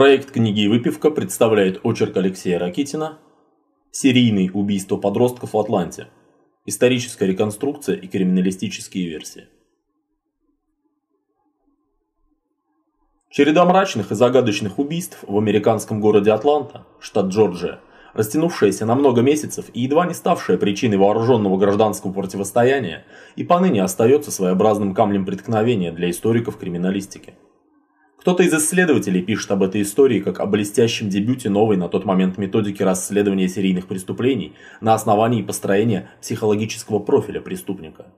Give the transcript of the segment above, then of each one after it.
Проект «Книги выпивка» представляет очерк Алексея Ракитина «Серийные убийства подростков в Атланте. Историческая реконструкция и криминалистические версии». Череда мрачных и загадочных убийств в американском городе Атланта, штат Джорджия, растянувшаяся на много месяцев и едва не ставшая причиной вооруженного гражданского противостояния, и поныне остается своеобразным камнем преткновения для историков криминалистики. Кто-то из исследователей пишет об этой истории как о блестящем дебюте новой на тот момент методики расследования серийных преступлений на основании построения психологического профиля преступника.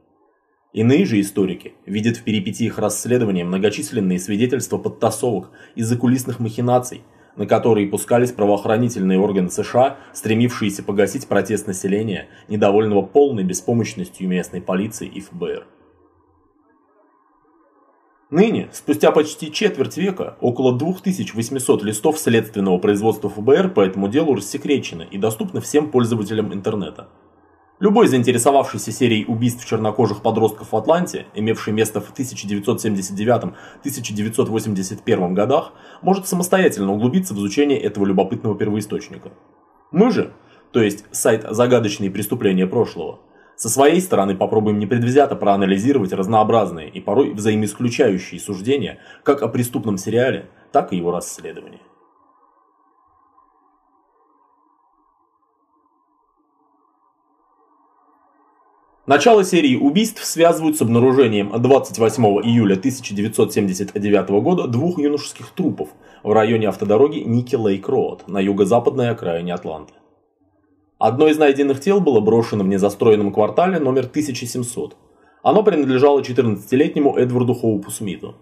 Иные же историки видят в перипетиях расследования многочисленные свидетельства подтасовок и закулисных махинаций, на которые пускались правоохранительные органы США, стремившиеся погасить протест населения, недовольного полной беспомощностью местной полиции и ФБР. Ныне, спустя почти четверть века, около 2800 листов следственного производства ФБР по этому делу рассекречены и доступны всем пользователям интернета. Любой заинтересовавшийся серией убийств чернокожих подростков в Атланте, имевшей место в 1979-1981 годах, может самостоятельно углубиться в изучение этого любопытного первоисточника. Мы же, то есть сайт «Загадочные преступления прошлого», со своей стороны попробуем непредвзято проанализировать разнообразные и порой взаимоисключающие суждения как о преступном сериале, так и его расследовании. Начало серии убийств связывают с обнаружением 28 июля 1979 года двух юношеских трупов в районе автодороги Ники Лейк Роуд на юго-западной окраине Атланты. Одно из найденных тел было брошено в незастроенном квартале номер 1700. Оно принадлежало 14-летнему Эдварду Хоупу Смиту.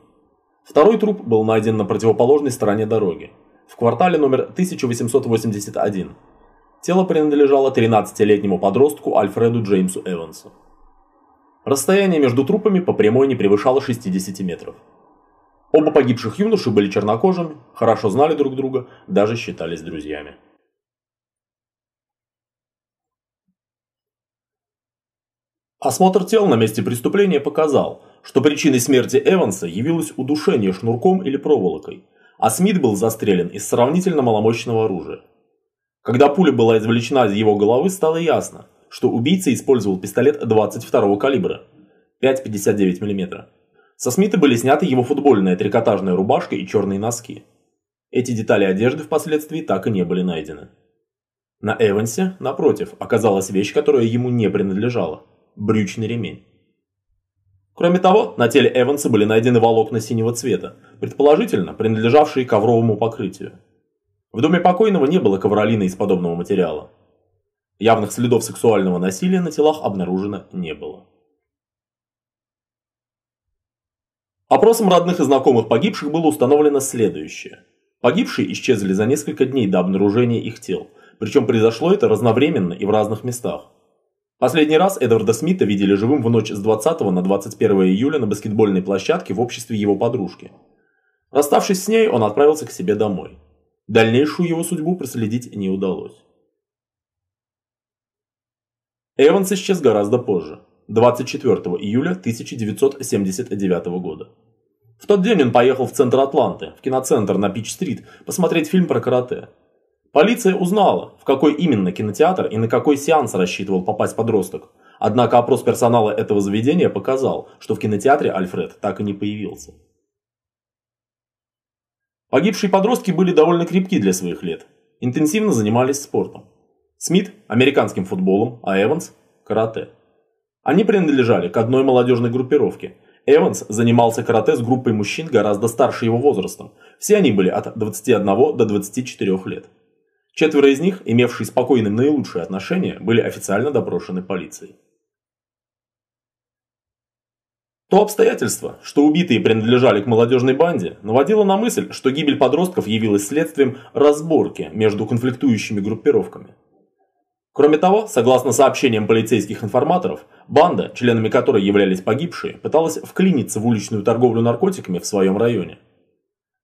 Второй труп был найден на противоположной стороне дороги, в квартале номер 1881. Тело принадлежало 13-летнему подростку Альфреду Джеймсу Эвансу. Расстояние между трупами по прямой не превышало 60 метров. Оба погибших юноши были чернокожими, хорошо знали друг друга, даже считались друзьями. Осмотр тел на месте преступления показал, что причиной смерти Эванса явилось удушение шнурком или проволокой, а Смит был застрелен из сравнительно маломощного оружия. Когда пуля была извлечена из его головы, стало ясно, что убийца использовал пистолет 22 калибра 5,59 мм. Со Смита были сняты его футбольная трикотажная рубашка и черные носки. Эти детали одежды впоследствии так и не были найдены. На Эвансе, напротив, оказалась вещь, которая ему не принадлежала брючный ремень. Кроме того, на теле Эванса были найдены волокна синего цвета, предположительно принадлежавшие ковровому покрытию. В доме покойного не было ковролина из подобного материала. Явных следов сексуального насилия на телах обнаружено не было. Опросом родных и знакомых погибших было установлено следующее. Погибшие исчезли за несколько дней до обнаружения их тел, причем произошло это разновременно и в разных местах. Последний раз Эдварда Смита видели живым в ночь с 20 на 21 июля на баскетбольной площадке в обществе его подружки. Расставшись с ней, он отправился к себе домой. Дальнейшую его судьбу проследить не удалось. Эванс исчез гораздо позже, 24 июля 1979 года. В тот день он поехал в центр Атланты, в киноцентр на Пич-стрит, посмотреть фильм про карате. Полиция узнала, в какой именно кинотеатр и на какой сеанс рассчитывал попасть подросток. Однако опрос персонала этого заведения показал, что в кинотеатре Альфред так и не появился. Погибшие подростки были довольно крепки для своих лет. Интенсивно занимались спортом. Смит – американским футболом, а Эванс – карате. Они принадлежали к одной молодежной группировке. Эванс занимался карате с группой мужчин гораздо старше его возрастом. Все они были от 21 до 24 лет. Четверо из них, имевшие спокойным наилучшие отношения, были официально допрошены полицией. То обстоятельство, что убитые принадлежали к молодежной банде, наводило на мысль, что гибель подростков явилась следствием разборки между конфликтующими группировками. Кроме того, согласно сообщениям полицейских информаторов, банда, членами которой являлись погибшие, пыталась вклиниться в уличную торговлю наркотиками в своем районе.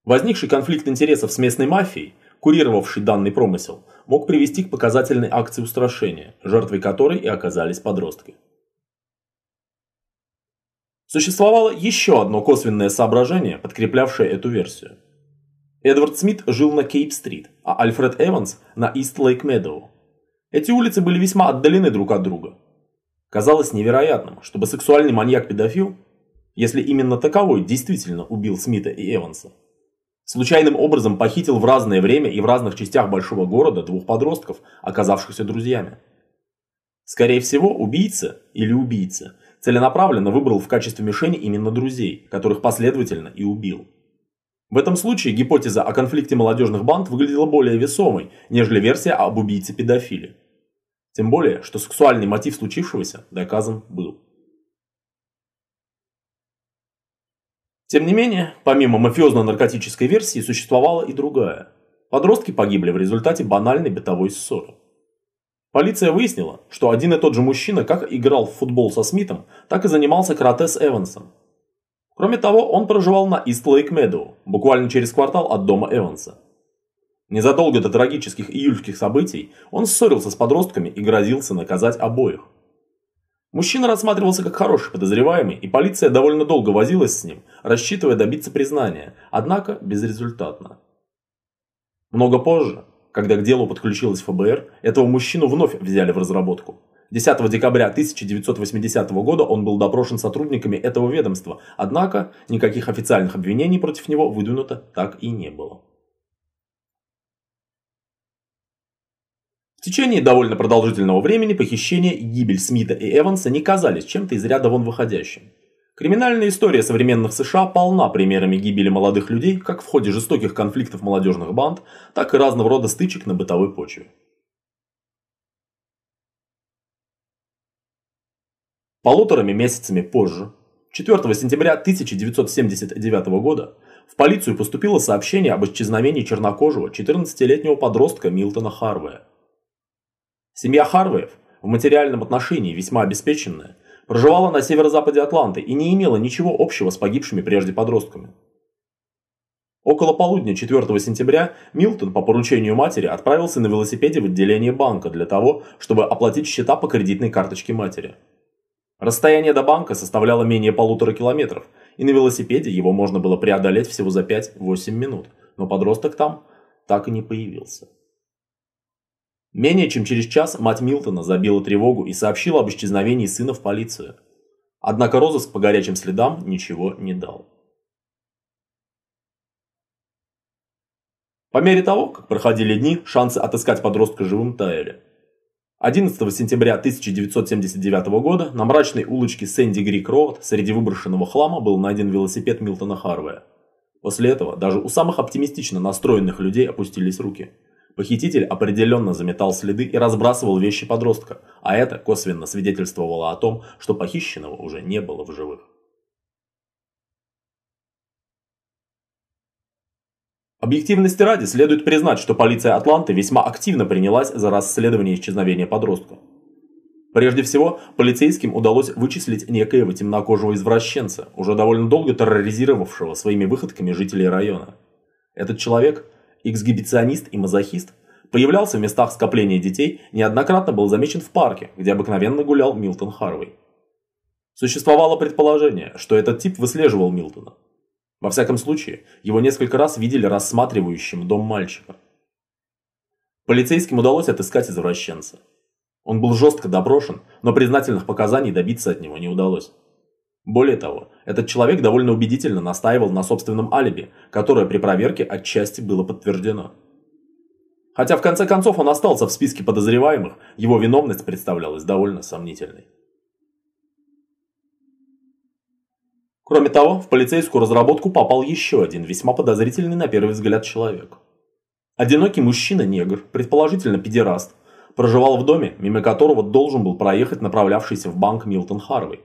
Возникший конфликт интересов с местной мафией – курировавший данный промысел, мог привести к показательной акции устрашения, жертвой которой и оказались подростки. Существовало еще одно косвенное соображение, подкреплявшее эту версию. Эдвард Смит жил на Кейп-стрит, а Альфред Эванс на Ист-Лейк-Медоу. Эти улицы были весьма отдалены друг от друга. Казалось невероятным, чтобы сексуальный маньяк-педофил, если именно таковой действительно убил Смита и Эванса, случайным образом похитил в разное время и в разных частях большого города двух подростков, оказавшихся друзьями. Скорее всего, убийца или убийца целенаправленно выбрал в качестве мишени именно друзей, которых последовательно и убил. В этом случае гипотеза о конфликте молодежных банд выглядела более весомой, нежели версия об убийце-педофиле. Тем более, что сексуальный мотив случившегося доказан был. Тем не менее, помимо мафиозно-наркотической версии существовала и другая. Подростки погибли в результате банальной бытовой ссоры. Полиция выяснила, что один и тот же мужчина как играл в футбол со Смитом, так и занимался карате с Эвансом. Кроме того, он проживал на Ист-Лейк Медоу, буквально через квартал от дома Эванса. Незадолго до трагических июльских событий он ссорился с подростками и грозился наказать обоих. Мужчина рассматривался как хороший подозреваемый, и полиция довольно долго возилась с ним, рассчитывая добиться признания, однако безрезультатно. Много позже, когда к делу подключилась ФБР, этого мужчину вновь взяли в разработку. 10 декабря 1980 года он был допрошен сотрудниками этого ведомства, однако никаких официальных обвинений против него выдвинуто так и не было. Течение довольно продолжительного времени похищение и гибель Смита и Эванса не казались чем-то из ряда вон выходящим. Криминальная история современных США полна примерами гибели молодых людей как в ходе жестоких конфликтов молодежных банд, так и разного рода стычек на бытовой почве. Полуторами месяцами позже, 4 сентября 1979 года, в полицию поступило сообщение об исчезновении чернокожего 14-летнего подростка Милтона Харвея. Семья Харвеев, в материальном отношении весьма обеспеченная, проживала на северо-западе Атланты и не имела ничего общего с погибшими прежде подростками. Около полудня 4 сентября Милтон по поручению матери отправился на велосипеде в отделение банка для того, чтобы оплатить счета по кредитной карточке матери. Расстояние до банка составляло менее полутора километров, и на велосипеде его можно было преодолеть всего за 5-8 минут, но подросток там так и не появился. Менее чем через час мать Милтона забила тревогу и сообщила об исчезновении сына в полицию. Однако розыск по горячим следам ничего не дал. По мере того, как проходили дни, шансы отыскать подростка живым таяли. 11 сентября 1979 года на мрачной улочке Сэнди Грик Роуд среди выброшенного хлама был найден велосипед Милтона Харвея. После этого даже у самых оптимистично настроенных людей опустились руки – Похититель определенно заметал следы и разбрасывал вещи подростка, а это косвенно свидетельствовало о том, что похищенного уже не было в живых. Объективности ради следует признать, что полиция Атланты весьма активно принялась за расследование исчезновения подростка. Прежде всего, полицейским удалось вычислить некоего темнокожего извращенца, уже довольно долго терроризировавшего своими выходками жителей района. Этот человек – эксгибиционист и мазохист, появлялся в местах скопления детей, неоднократно был замечен в парке, где обыкновенно гулял Милтон Харвей. Существовало предположение, что этот тип выслеживал Милтона. Во всяком случае, его несколько раз видели рассматривающим дом мальчика. Полицейским удалось отыскать извращенца. Он был жестко допрошен, но признательных показаний добиться от него не удалось. Более того, этот человек довольно убедительно настаивал на собственном алиби, которое при проверке отчасти было подтверждено. Хотя в конце концов он остался в списке подозреваемых, его виновность представлялась довольно сомнительной. Кроме того, в полицейскую разработку попал еще один весьма подозрительный на первый взгляд человек. Одинокий мужчина-негр, предположительно педераст, проживал в доме, мимо которого должен был проехать направлявшийся в банк Милтон Харвей.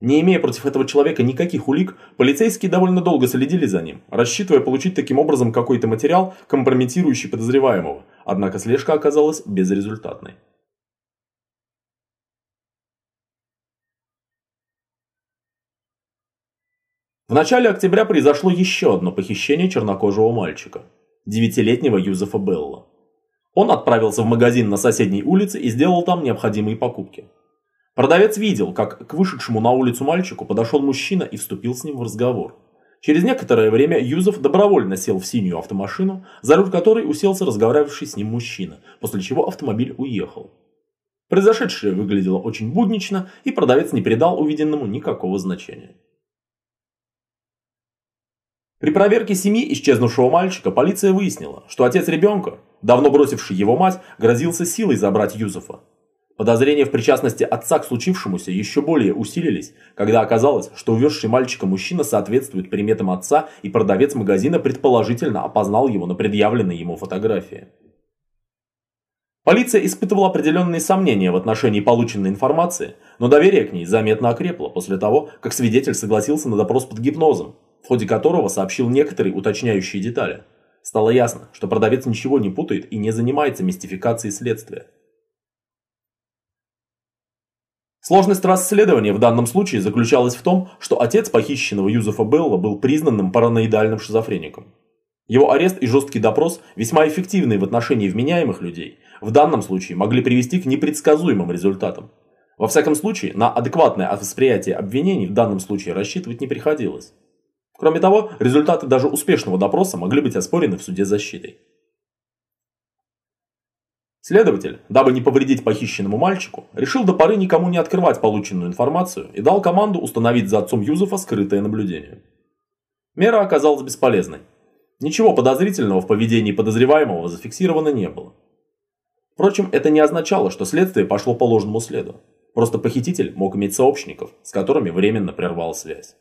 Не имея против этого человека никаких улик, полицейские довольно долго следили за ним, рассчитывая получить таким образом какой-то материал, компрометирующий подозреваемого, однако слежка оказалась безрезультатной. В начале октября произошло еще одно похищение чернокожего мальчика, девятилетнего Юзефа Белла. Он отправился в магазин на соседней улице и сделал там необходимые покупки. Продавец видел, как к вышедшему на улицу мальчику подошел мужчина и вступил с ним в разговор. Через некоторое время Юзов добровольно сел в синюю автомашину, за руль которой уселся разговаривавший с ним мужчина, после чего автомобиль уехал. Произошедшее выглядело очень буднично, и продавец не придал увиденному никакого значения. При проверке семьи исчезнувшего мальчика полиция выяснила, что отец ребенка, давно бросивший его мать, грозился силой забрать Юзефа. Подозрения в причастности отца к случившемуся еще более усилились, когда оказалось, что увезший мальчика мужчина соответствует приметам отца и продавец магазина предположительно опознал его на предъявленной ему фотографии. Полиция испытывала определенные сомнения в отношении полученной информации, но доверие к ней заметно окрепло после того, как свидетель согласился на допрос под гипнозом, в ходе которого сообщил некоторые уточняющие детали. Стало ясно, что продавец ничего не путает и не занимается мистификацией следствия. Сложность расследования в данном случае заключалась в том, что отец похищенного Юзефа Белла был признанным параноидальным шизофреником. Его арест и жесткий допрос, весьма эффективные в отношении вменяемых людей, в данном случае могли привести к непредсказуемым результатам. Во всяком случае, на адекватное восприятие обвинений в данном случае рассчитывать не приходилось. Кроме того, результаты даже успешного допроса могли быть оспорены в суде защитой. Следователь, дабы не повредить похищенному мальчику, решил до поры никому не открывать полученную информацию и дал команду установить за отцом Юзефа скрытое наблюдение. Мера оказалась бесполезной. Ничего подозрительного в поведении подозреваемого зафиксировано не было. Впрочем, это не означало, что следствие пошло по ложному следу. Просто похититель мог иметь сообщников, с которыми временно прервал связь.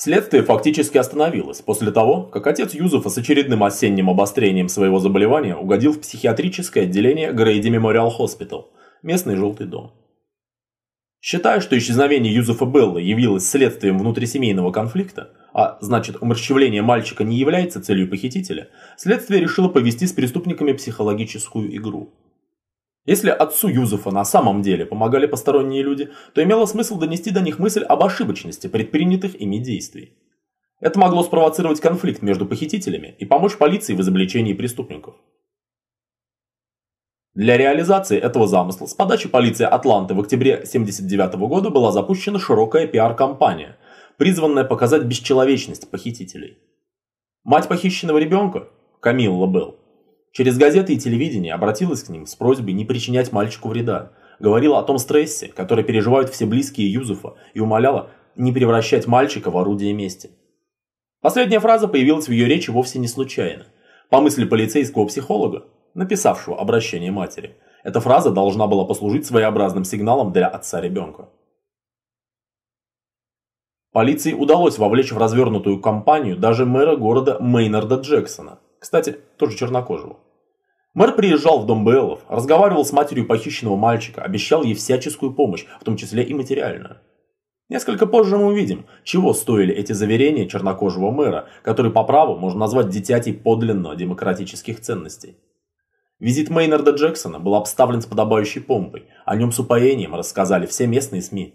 Следствие фактически остановилось после того, как отец Юзефа с очередным осенним обострением своего заболевания угодил в психиатрическое отделение Grady Memorial Hospital, местный желтый дом. Считая, что исчезновение Юзефа Белла явилось следствием внутрисемейного конфликта, а значит умерщвление мальчика не является целью похитителя, следствие решило повести с преступниками психологическую игру – если отцу Юзефа на самом деле помогали посторонние люди, то имело смысл донести до них мысль об ошибочности предпринятых ими действий. Это могло спровоцировать конфликт между похитителями и помочь полиции в изобличении преступников. Для реализации этого замысла с подачи полиции Атланты в октябре 1979 года была запущена широкая пиар-компания, призванная показать бесчеловечность похитителей. Мать похищенного ребенка, Камилла Белл, Через газеты и телевидение обратилась к ним с просьбой не причинять мальчику вреда. Говорила о том стрессе, который переживают все близкие Юзефа, и умоляла не превращать мальчика в орудие мести. Последняя фраза появилась в ее речи вовсе не случайно. По мысли полицейского психолога, написавшего обращение матери, эта фраза должна была послужить своеобразным сигналом для отца ребенка. Полиции удалось вовлечь в развернутую кампанию даже мэра города Мейнарда Джексона – кстати, тоже чернокожего. Мэр приезжал в дом Беллов, разговаривал с матерью похищенного мальчика, обещал ей всяческую помощь, в том числе и материальную. Несколько позже мы увидим, чего стоили эти заверения чернокожего мэра, который по праву можно назвать дитятей подлинно демократических ценностей. Визит Мейнарда Джексона был обставлен с подобающей помпой, о нем с упоением рассказали все местные СМИ.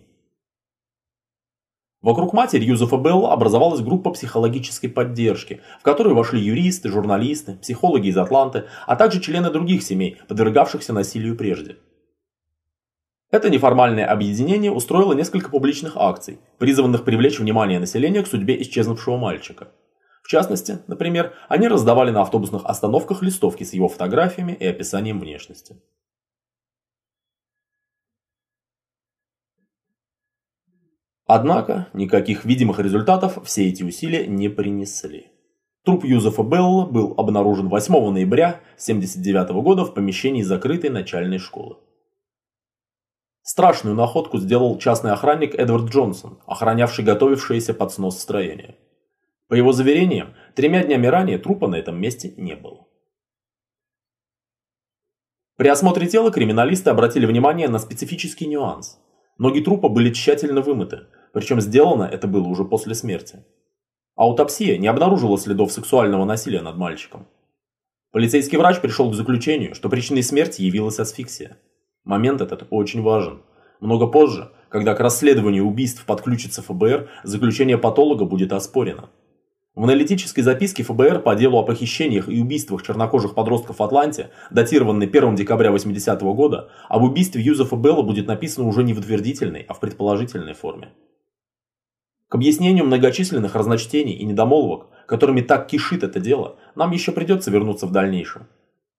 Вокруг матери Юзефа Белла образовалась группа психологической поддержки, в которую вошли юристы, журналисты, психологи из Атланты, а также члены других семей, подвергавшихся насилию прежде. Это неформальное объединение устроило несколько публичных акций, призванных привлечь внимание населения к судьбе исчезнувшего мальчика. В частности, например, они раздавали на автобусных остановках листовки с его фотографиями и описанием внешности. Однако, никаких видимых результатов все эти усилия не принесли. Труп Юзефа Белла был обнаружен 8 ноября 1979 года в помещении закрытой начальной школы. Страшную находку сделал частный охранник Эдвард Джонсон, охранявший готовившееся под снос строение. По его заверениям, тремя днями ранее трупа на этом месте не было. При осмотре тела криминалисты обратили внимание на специфический нюанс. Ноги трупа были тщательно вымыты, причем сделано это было уже после смерти. Аутопсия не обнаружила следов сексуального насилия над мальчиком. Полицейский врач пришел к заключению, что причиной смерти явилась асфиксия. Момент этот очень важен. Много позже, когда к расследованию убийств подключится ФБР, заключение патолога будет оспорено. В аналитической записке ФБР по делу о похищениях и убийствах чернокожих подростков в Атланте, датированной 1 декабря 80 -го года, об убийстве Юзефа Белла будет написано уже не в утвердительной, а в предположительной форме. К объяснению многочисленных разночтений и недомолвок, которыми так кишит это дело, нам еще придется вернуться в дальнейшем.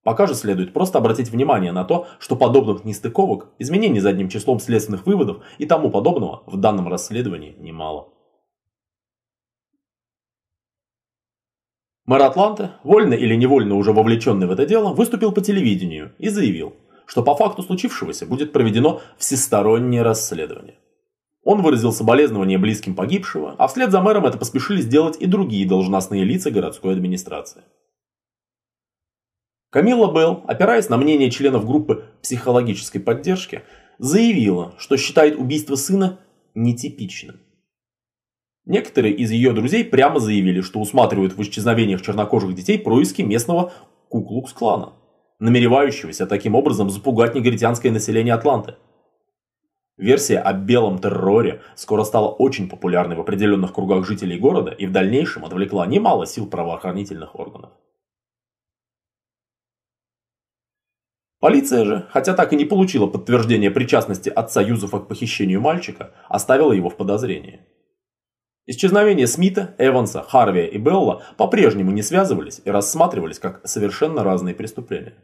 Пока же следует просто обратить внимание на то, что подобных нестыковок, изменений задним числом следственных выводов и тому подобного в данном расследовании немало. Мэр Атланты, вольно или невольно уже вовлеченный в это дело, выступил по телевидению и заявил, что по факту случившегося будет проведено всестороннее расследование. Он выразил соболезнования близким погибшего, а вслед за мэром это поспешили сделать и другие должностные лица городской администрации. Камилла Белл, опираясь на мнение членов группы психологической поддержки, заявила, что считает убийство сына нетипичным. Некоторые из ее друзей прямо заявили, что усматривают в исчезновениях чернокожих детей происки местного Куклукс-клана, намеревающегося таким образом запугать негритянское население Атланты. Версия о белом терроре скоро стала очень популярной в определенных кругах жителей города и в дальнейшем отвлекла немало сил правоохранительных органов. Полиция же, хотя так и не получила подтверждения причастности отца Юзефа к похищению мальчика, оставила его в подозрении. Исчезновения Смита, Эванса, Харви и Белла по-прежнему не связывались и рассматривались как совершенно разные преступления.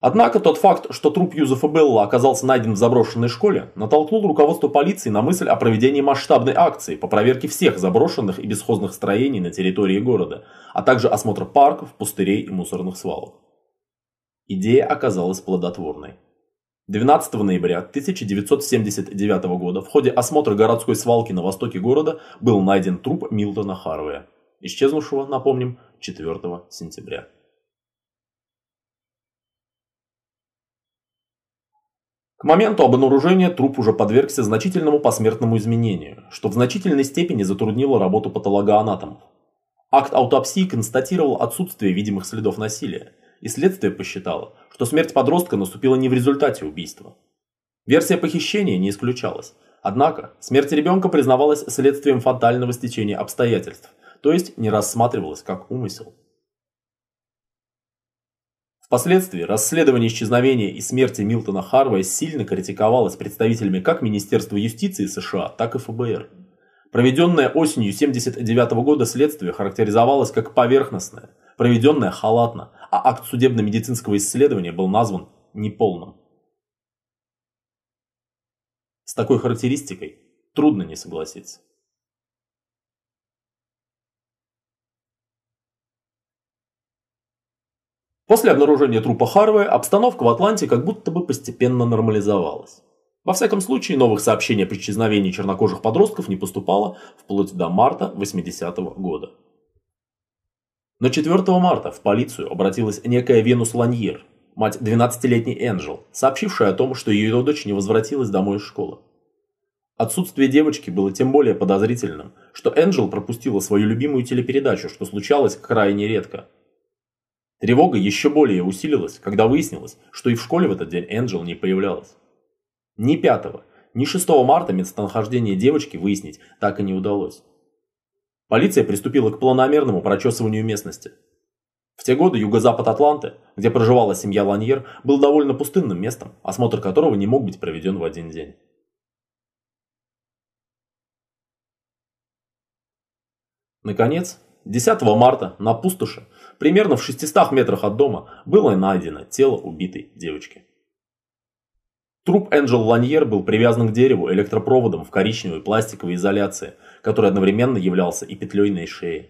Однако тот факт, что труп Юзефа Белла оказался найден в заброшенной школе, натолкнул руководство полиции на мысль о проведении масштабной акции по проверке всех заброшенных и бесхозных строений на территории города, а также осмотр парков, пустырей и мусорных свалок. Идея оказалась плодотворной. 12 ноября 1979 года в ходе осмотра городской свалки на востоке города был найден труп Милтона Харвея, исчезнувшего, напомним, 4 сентября. К моменту обнаружения труп уже подвергся значительному посмертному изменению, что в значительной степени затруднило работу патологоанатомов. Акт аутопсии констатировал отсутствие видимых следов насилия, и следствие посчитало, что смерть подростка наступила не в результате убийства. Версия похищения не исключалась, однако смерть ребенка признавалась следствием фатального стечения обстоятельств, то есть не рассматривалась как умысел. Впоследствии расследование исчезновения и смерти Милтона Харвея сильно критиковалось представителями как Министерства юстиции США, так и ФБР. Проведенное осенью 1979 года следствие характеризовалось как поверхностное, проведенное халатно, а акт судебно-медицинского исследования был назван неполным. С такой характеристикой трудно не согласиться. После обнаружения трупа Харвея обстановка в Атланте как будто бы постепенно нормализовалась. Во всяком случае, новых сообщений о исчезновении чернокожих подростков не поступало вплоть до марта 80-го года. Но 4 марта в полицию обратилась некая Венус Ланьер, мать 12-летней Энджел, сообщившая о том, что ее дочь не возвратилась домой из школы. Отсутствие девочки было тем более подозрительным, что Энджел пропустила свою любимую телепередачу, что случалось крайне редко. Тревога еще более усилилась, когда выяснилось, что и в школе в этот день Энджел не появлялась. Ни 5, ни 6 марта местонахождение девочки выяснить так и не удалось. Полиция приступила к планомерному прочесыванию местности. В те годы юго-запад Атланты, где проживала семья Ланьер, был довольно пустынным местом, осмотр которого не мог быть проведен в один день. Наконец, 10 марта на пустоши, примерно в 600 метрах от дома, было найдено тело убитой девочки. Труп Энджел Ланьер был привязан к дереву электропроводом в коричневой пластиковой изоляции, который одновременно являлся и петлей на шее.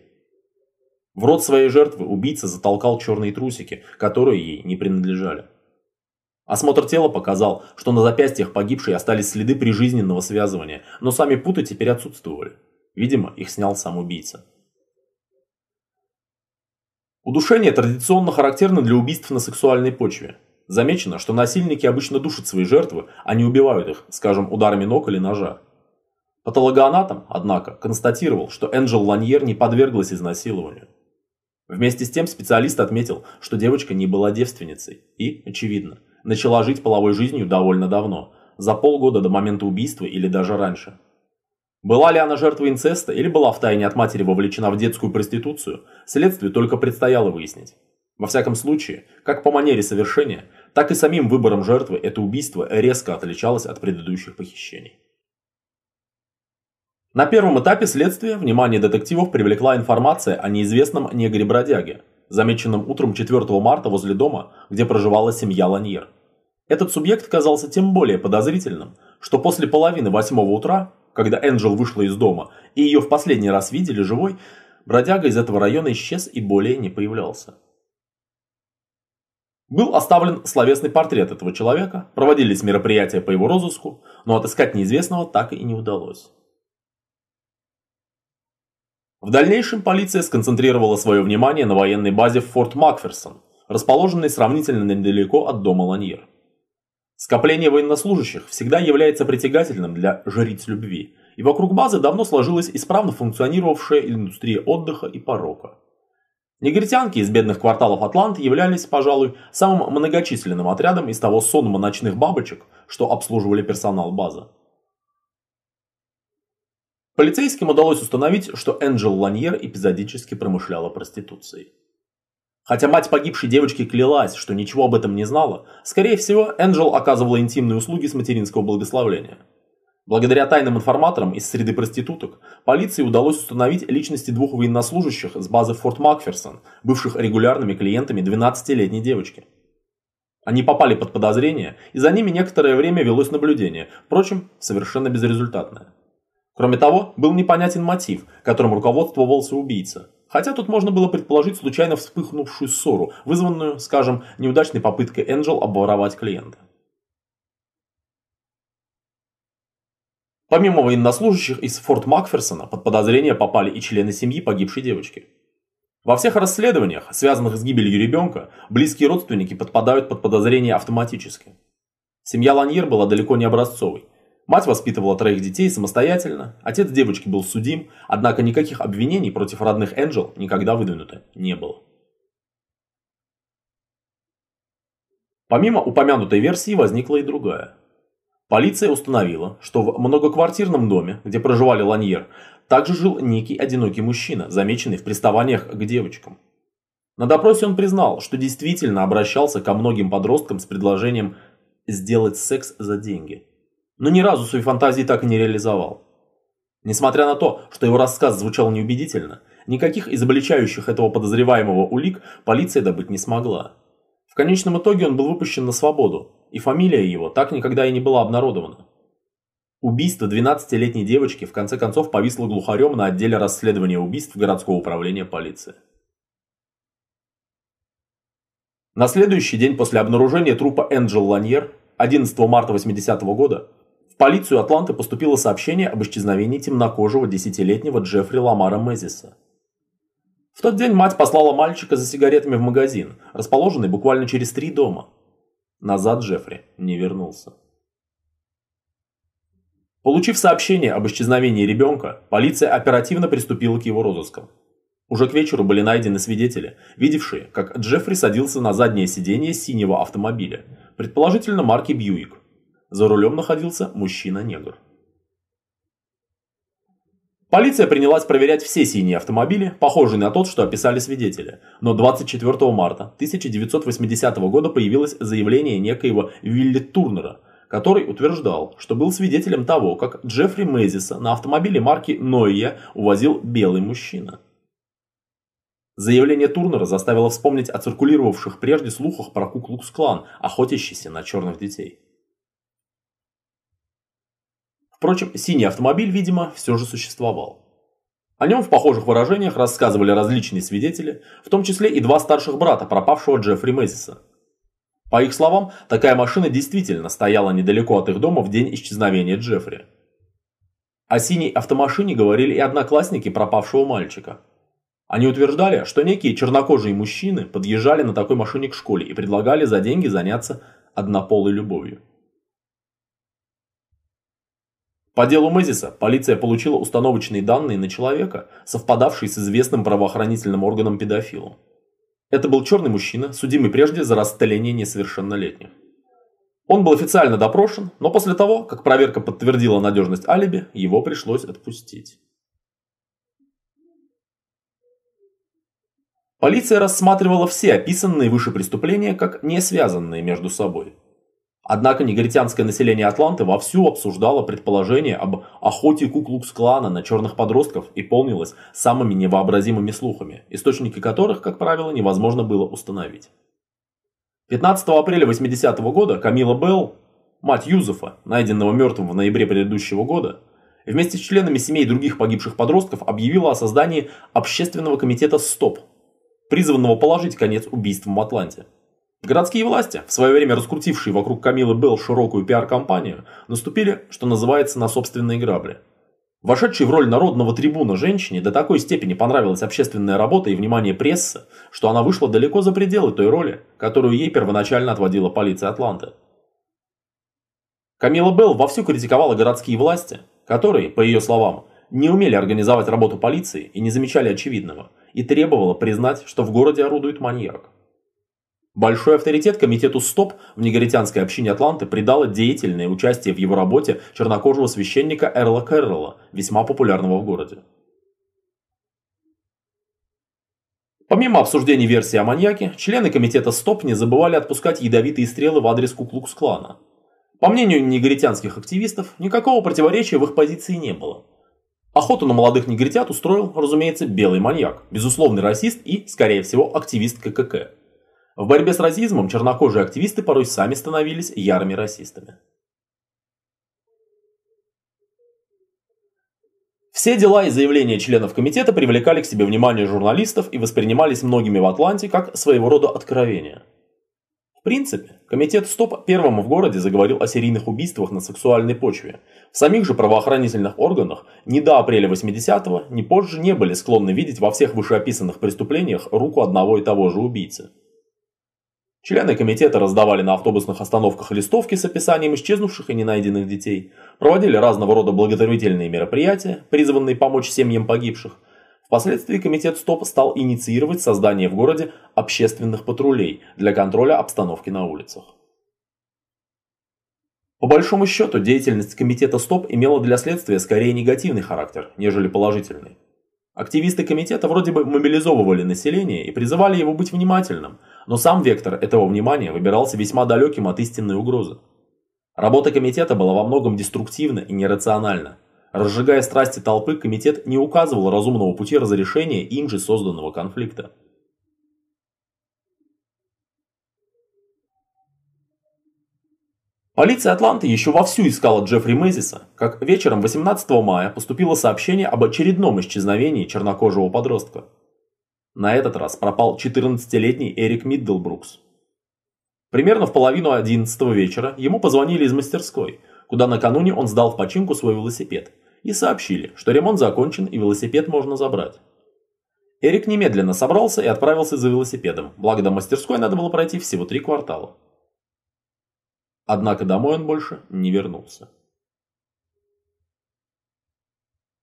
В рот своей жертвы убийца затолкал черные трусики, которые ей не принадлежали. Осмотр тела показал, что на запястьях погибшей остались следы прижизненного связывания, но сами путы теперь отсутствовали. Видимо, их снял сам убийца. Удушение традиционно характерно для убийств на сексуальной почве. Замечено, что насильники обычно душат свои жертвы, а не убивают их, скажем, ударами ног или ножа. Патологоанатом, однако, констатировал, что Энджел Ланьер не подверглась изнасилованию. Вместе с тем специалист отметил, что девочка не была девственницей и, очевидно, начала жить половой жизнью довольно давно, за полгода до момента убийства или даже раньше. Была ли она жертвой инцеста или была втайне от матери вовлечена в детскую проституцию, следствию только предстояло выяснить. Во всяком случае, как по манере совершения, так и самим выбором жертвы это убийство резко отличалось от предыдущих похищений. На первом этапе следствия внимание детективов привлекла информация о неизвестном негре-бродяге, замеченном утром 4 марта возле дома, где проживала семья Ланьер. Этот субъект казался тем более подозрительным, что после половины восьмого утра, когда Энджел вышла из дома и ее в последний раз видели живой, бродяга из этого района исчез и более не появлялся. Был оставлен словесный портрет этого человека, проводились мероприятия по его розыску, но отыскать неизвестного так и не удалось. В дальнейшем полиция сконцентрировала свое внимание на военной базе в Форт Макферсон, расположенной сравнительно недалеко от дома Ланьер. Скопление военнослужащих всегда является притягательным для жриц любви, и вокруг базы давно сложилась исправно функционировавшая индустрия отдыха и порока. Негритянки из бедных кварталов Атланты являлись, пожалуй, самым многочисленным отрядом из того сонма ночных бабочек, что обслуживали персонал базы. Полицейским удалось установить, что Энджел Ланьер эпизодически промышляла проституцией. Хотя мать погибшей девочки клялась, что ничего об этом не знала, скорее всего, Энджел оказывала интимные услуги с материнского благословления. Благодаря тайным информаторам из среды проституток, полиции удалось установить личности двух военнослужащих с базы Форт Макферсон, бывших регулярными клиентами 12-летней девочки. Они попали под подозрение, и за ними некоторое время велось наблюдение, впрочем, совершенно безрезультатное. Кроме того, был непонятен мотив, которым руководствовался убийца. Хотя тут можно было предположить случайно вспыхнувшую ссору, вызванную, скажем, неудачной попыткой Энджел обворовать клиента. Помимо военнослужащих из Форт Макферсона под подозрение попали и члены семьи погибшей девочки. Во всех расследованиях, связанных с гибелью ребенка, близкие родственники подпадают под подозрение автоматически. Семья Ланьер была далеко не образцовой. Мать воспитывала троих детей самостоятельно, отец девочки был судим, однако никаких обвинений против родных Энджел никогда выдвинуто не было. Помимо упомянутой версии возникла и другая. Полиция установила, что в многоквартирном доме, где проживали Ланьер, также жил некий одинокий мужчина, замеченный в приставаниях к девочкам. На допросе он признал, что действительно обращался ко многим подросткам с предложением сделать секс за деньги – но ни разу свои фантазии так и не реализовал. Несмотря на то, что его рассказ звучал неубедительно, никаких изобличающих этого подозреваемого улик полиция добыть не смогла. В конечном итоге он был выпущен на свободу, и фамилия его так никогда и не была обнародована. Убийство 12-летней девочки в конце концов повисло глухарем на отделе расследования убийств городского управления полиции. На следующий день после обнаружения трупа Энджел Ланьер, 11 марта 80 -го года, в полицию Атланты поступило сообщение об исчезновении темнокожего десятилетнего Джеффри Ламара Мезиса. В тот день мать послала мальчика за сигаретами в магазин, расположенный буквально через три дома. Назад Джеффри не вернулся. Получив сообщение об исчезновении ребенка, полиция оперативно приступила к его розыскам. Уже к вечеру были найдены свидетели, видевшие, как Джеффри садился на заднее сиденье синего автомобиля, предположительно марки Бьюик. За рулем находился мужчина-негр. Полиция принялась проверять все синие автомобили, похожие на тот, что описали свидетели. Но 24 марта 1980 года появилось заявление некоего Вилли Турнера, который утверждал, что был свидетелем того, как Джеффри Мезиса на автомобиле марки Нойя увозил белый мужчина. Заявление Турнера заставило вспомнить о циркулировавших прежде слухах про Куклукс-клан, охотящийся на черных детей. Впрочем, синий автомобиль, видимо, все же существовал. О нем в похожих выражениях рассказывали различные свидетели, в том числе и два старших брата пропавшего Джеффри Мэзиса. По их словам, такая машина действительно стояла недалеко от их дома в день исчезновения Джеффри. О синей автомашине говорили и одноклассники пропавшего мальчика. Они утверждали, что некие чернокожие мужчины подъезжали на такой машине к школе и предлагали за деньги заняться однополой любовью. По делу Мезиса полиция получила установочные данные на человека, совпадавший с известным правоохранительным органом педофилом. Это был черный мужчина, судимый прежде за расстреливание несовершеннолетних. Он был официально допрошен, но после того, как проверка подтвердила надежность алиби, его пришлось отпустить. Полиция рассматривала все описанные выше преступления как не связанные между собой. Однако негритянское население Атланты вовсю обсуждало предположение об охоте Куклукс-клана на черных подростков и полнилось самыми невообразимыми слухами, источники которых, как правило, невозможно было установить. 15 апреля 80 -го года Камила Белл, мать Юзефа, найденного мертвым в ноябре предыдущего года, вместе с членами семей других погибших подростков объявила о создании общественного комитета «СТОП», призванного положить конец убийствам в Атланте. Городские власти, в свое время раскрутившие вокруг Камилы Белл широкую пиар-компанию, наступили, что называется, на собственные грабли. Вошедшей в роль народного трибуна женщине до такой степени понравилась общественная работа и внимание прессы, что она вышла далеко за пределы той роли, которую ей первоначально отводила полиция Атланты. Камила Белл вовсю критиковала городские власти, которые, по ее словам, не умели организовать работу полиции и не замечали очевидного – и требовала признать, что в городе орудует маньяк. Большой авторитет комитету СТОП в негритянской общине Атланты придало деятельное участие в его работе чернокожего священника Эрла Кэрролла, весьма популярного в городе. Помимо обсуждений версии о маньяке, члены комитета СТОП не забывали отпускать ядовитые стрелы в адрес Куклукс-клана. По мнению негритянских активистов, никакого противоречия в их позиции не было. Охоту на молодых негритят устроил, разумеется, белый маньяк, безусловный расист и, скорее всего, активист ККК. В борьбе с расизмом чернокожие активисты порой сами становились ярыми расистами. Все дела и заявления членов комитета привлекали к себе внимание журналистов и воспринимались многими в Атланте как своего рода откровения. В принципе, комитет СТОП первым в городе заговорил о серийных убийствах на сексуальной почве. В самих же правоохранительных органах ни до апреля 80-го, ни позже не были склонны видеть во всех вышеописанных преступлениях руку одного и того же убийцы. Члены комитета раздавали на автобусных остановках листовки с описанием исчезнувших и ненайденных детей, проводили разного рода благотворительные мероприятия, призванные помочь семьям погибших – Впоследствии комитет СТОП стал инициировать создание в городе общественных патрулей для контроля обстановки на улицах. По большому счету, деятельность комитета СТОП имела для следствия скорее негативный характер, нежели положительный. Активисты комитета вроде бы мобилизовывали население и призывали его быть внимательным, но сам вектор этого внимания выбирался весьма далеким от истинной угрозы. Работа комитета была во многом деструктивна и нерациональна. Разжигая страсти толпы, комитет не указывал разумного пути разрешения им же созданного конфликта. Полиция Атланты еще вовсю искала Джеффри Мэзиса, как вечером 18 мая поступило сообщение об очередном исчезновении чернокожего подростка. На этот раз пропал 14-летний Эрик Миддлбрукс. Примерно в половину 11 вечера ему позвонили из мастерской, куда накануне он сдал в починку свой велосипед, и сообщили, что ремонт закончен и велосипед можно забрать. Эрик немедленно собрался и отправился за велосипедом, благо до мастерской надо было пройти всего три квартала. Однако домой он больше не вернулся.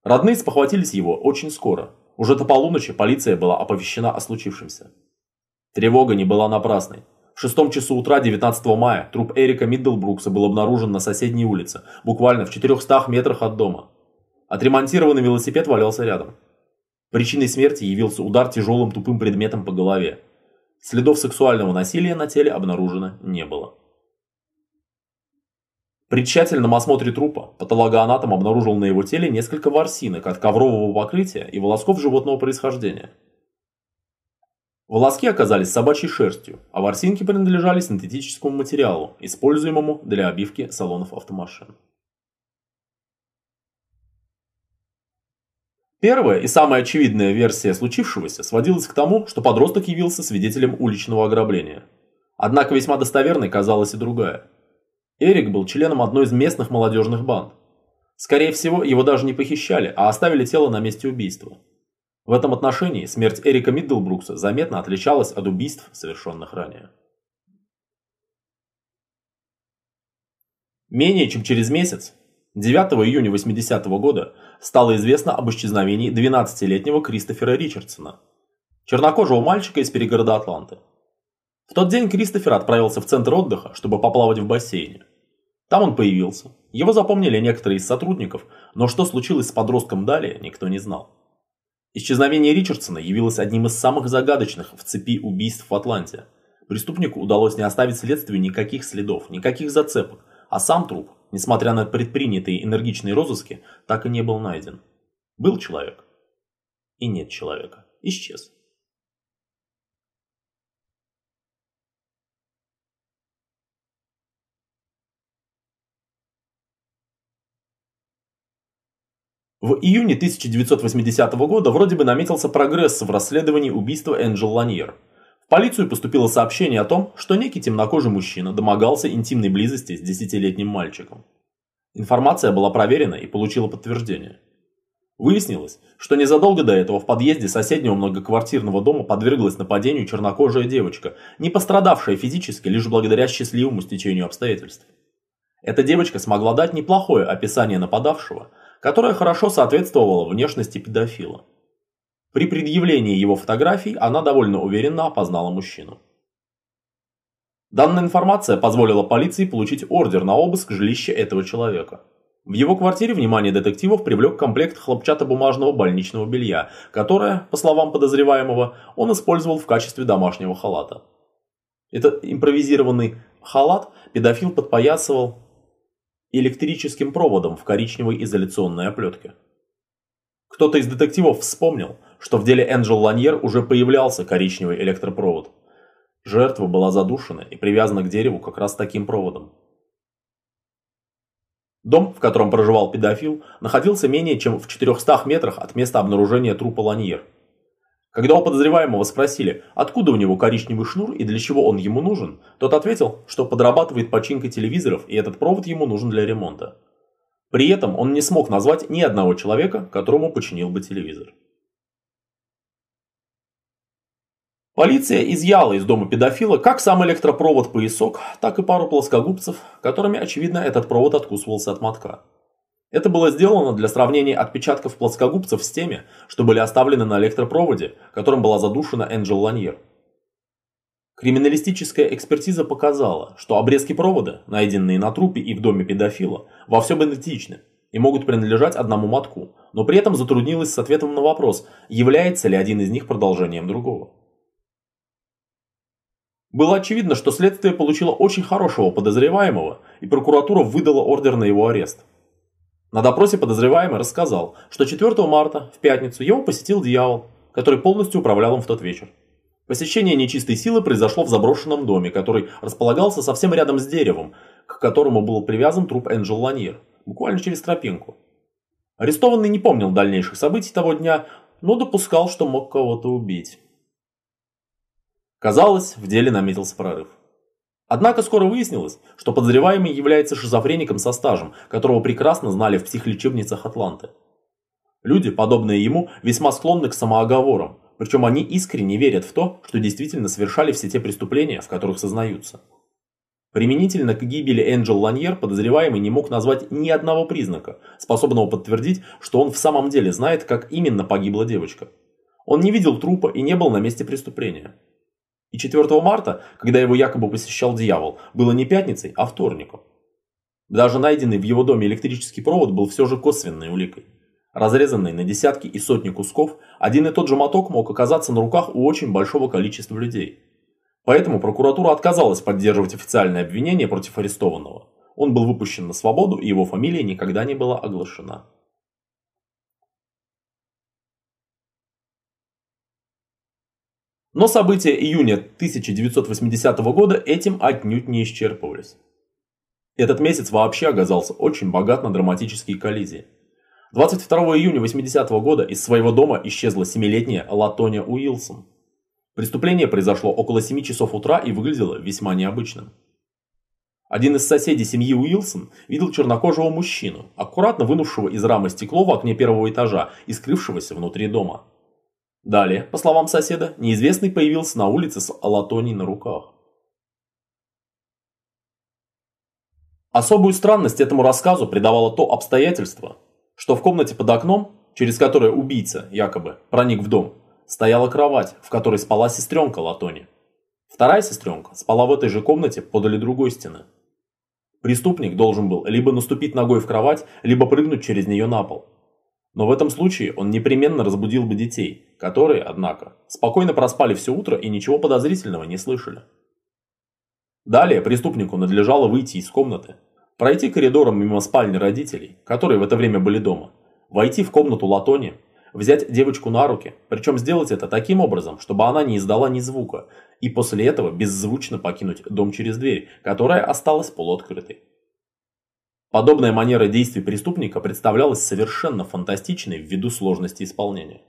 Родные спохватились его очень скоро. Уже до полуночи полиция была оповещена о случившемся. Тревога не была напрасной. В шестом часу утра 19 мая труп Эрика Миддлбрукса был обнаружен на соседней улице, буквально в 400 метрах от дома. Отремонтированный велосипед валялся рядом. Причиной смерти явился удар тяжелым тупым предметом по голове. Следов сексуального насилия на теле обнаружено не было. При тщательном осмотре трупа патологоанатом обнаружил на его теле несколько ворсинок от коврового покрытия и волосков животного происхождения. Волоски оказались собачьей шерстью, а ворсинки принадлежали синтетическому материалу, используемому для обивки салонов автомашин. Первая и самая очевидная версия случившегося сводилась к тому, что подросток явился свидетелем уличного ограбления. Однако весьма достоверной казалась и другая. Эрик был членом одной из местных молодежных банд. Скорее всего, его даже не похищали, а оставили тело на месте убийства. В этом отношении смерть Эрика Миддлбрукса заметно отличалась от убийств, совершенных ранее. Менее чем через месяц 9 июня 80 -го года стало известно об исчезновении 12-летнего Кристофера Ричардсона, чернокожего мальчика из перегорода Атланты. В тот день Кристофер отправился в центр отдыха, чтобы поплавать в бассейне. Там он появился. Его запомнили некоторые из сотрудников, но что случилось с подростком далее, никто не знал. Исчезновение Ричардсона явилось одним из самых загадочных в цепи убийств в Атланте. Преступнику удалось не оставить следствию никаких следов, никаких зацепок, а сам труп, несмотря на предпринятые энергичные розыски, так и не был найден. Был человек. И нет человека. Исчез. В июне 1980 года вроде бы наметился прогресс в расследовании убийства Энджел Ланьер. В полицию поступило сообщение о том, что некий темнокожий мужчина домогался интимной близости с десятилетним мальчиком. Информация была проверена и получила подтверждение. Выяснилось, что незадолго до этого в подъезде соседнего многоквартирного дома подверглась нападению чернокожая девочка, не пострадавшая физически лишь благодаря счастливому стечению обстоятельств. Эта девочка смогла дать неплохое описание нападавшего – которая хорошо соответствовала внешности педофила. При предъявлении его фотографий она довольно уверенно опознала мужчину. Данная информация позволила полиции получить ордер на обыск жилища этого человека. В его квартире внимание детективов привлек комплект хлопчатобумажного больничного белья, которое, по словам подозреваемого, он использовал в качестве домашнего халата. Этот импровизированный халат педофил подпоясывал электрическим проводом в коричневой изоляционной оплетке. Кто-то из детективов вспомнил, что в деле Энджел Ланьер уже появлялся коричневый электропровод. Жертва была задушена и привязана к дереву как раз таким проводом. Дом, в котором проживал педофил, находился менее чем в 400 метрах от места обнаружения трупа Ланьер – когда у подозреваемого спросили, откуда у него коричневый шнур и для чего он ему нужен, тот ответил, что подрабатывает починкой телевизоров и этот провод ему нужен для ремонта. При этом он не смог назвать ни одного человека, которому починил бы телевизор. Полиция изъяла из дома педофила как сам электропровод-поясок, так и пару плоскогубцев, которыми, очевидно, этот провод откусывался от мотка. Это было сделано для сравнения отпечатков плоскогубцев с теми, что были оставлены на электропроводе, которым была задушена Энджел Ланьер. Криминалистическая экспертиза показала, что обрезки провода, найденные на трупе и в доме педофила, во всем идентичны и могут принадлежать одному мотку, но при этом затруднилась с ответом на вопрос, является ли один из них продолжением другого. Было очевидно, что следствие получило очень хорошего подозреваемого, и прокуратура выдала ордер на его арест. На допросе подозреваемый рассказал, что 4 марта, в пятницу, его посетил дьявол, который полностью управлял им в тот вечер. Посещение нечистой силы произошло в заброшенном доме, который располагался совсем рядом с деревом, к которому был привязан труп Энджел Ланьер, буквально через тропинку. Арестованный не помнил дальнейших событий того дня, но допускал, что мог кого-то убить. Казалось, в деле наметился прорыв. Однако скоро выяснилось, что подозреваемый является шизофреником со стажем, которого прекрасно знали в психлечебницах Атланты. Люди, подобные ему, весьма склонны к самооговорам, причем они искренне верят в то, что действительно совершали все те преступления, в которых сознаются. Применительно к гибели Энджел Ланьер подозреваемый не мог назвать ни одного признака, способного подтвердить, что он в самом деле знает, как именно погибла девочка. Он не видел трупа и не был на месте преступления. И 4 марта, когда его якобы посещал дьявол, было не пятницей, а вторником. Даже найденный в его доме электрический провод был все же косвенной уликой. Разрезанный на десятки и сотни кусков, один и тот же моток мог оказаться на руках у очень большого количества людей. Поэтому прокуратура отказалась поддерживать официальное обвинение против арестованного. Он был выпущен на свободу и его фамилия никогда не была оглашена. Но события июня 1980 года этим отнюдь не исчерпывались. Этот месяц вообще оказался очень богат на драматические коллизии. 22 июня 80 года из своего дома исчезла семилетняя Латония Уилсон. Преступление произошло около 7 часов утра и выглядело весьма необычным. Один из соседей семьи Уилсон видел чернокожего мужчину, аккуратно вынувшего из рамы стекло в окне первого этажа и скрывшегося внутри дома. Далее, по словам соседа, неизвестный появился на улице с алатонией на руках. Особую странность этому рассказу придавало то обстоятельство, что в комнате под окном, через которое убийца, якобы, проник в дом, стояла кровать, в которой спала сестренка Латони. Вторая сестренка спала в этой же комнате подали другой стены. Преступник должен был либо наступить ногой в кровать, либо прыгнуть через нее на пол. Но в этом случае он непременно разбудил бы детей, которые, однако, спокойно проспали все утро и ничего подозрительного не слышали. Далее преступнику надлежало выйти из комнаты, пройти коридором мимо спальни родителей, которые в это время были дома, войти в комнату Латони, взять девочку на руки, причем сделать это таким образом, чтобы она не издала ни звука, и после этого беззвучно покинуть дом через дверь, которая осталась полуоткрытой. Подобная манера действий преступника представлялась совершенно фантастичной ввиду сложности исполнения.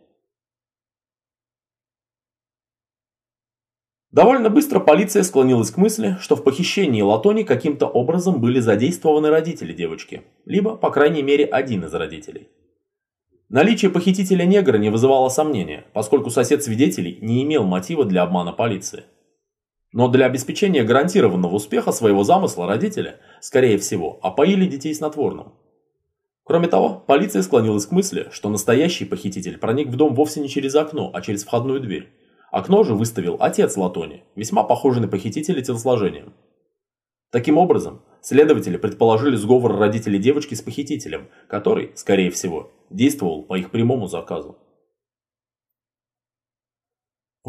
Довольно быстро полиция склонилась к мысли, что в похищении Латони каким-то образом были задействованы родители девочки, либо, по крайней мере, один из родителей. Наличие похитителя негра не вызывало сомнения, поскольку сосед свидетелей не имел мотива для обмана полиции. Но для обеспечения гарантированного успеха своего замысла родители, скорее всего, опоили детей снотворным. Кроме того, полиция склонилась к мысли, что настоящий похититель проник в дом вовсе не через окно, а через входную дверь. Окно же выставил отец Латони, весьма похожий на похитителя телосложением. Таким образом, следователи предположили сговор родителей девочки с похитителем, который, скорее всего, действовал по их прямому заказу.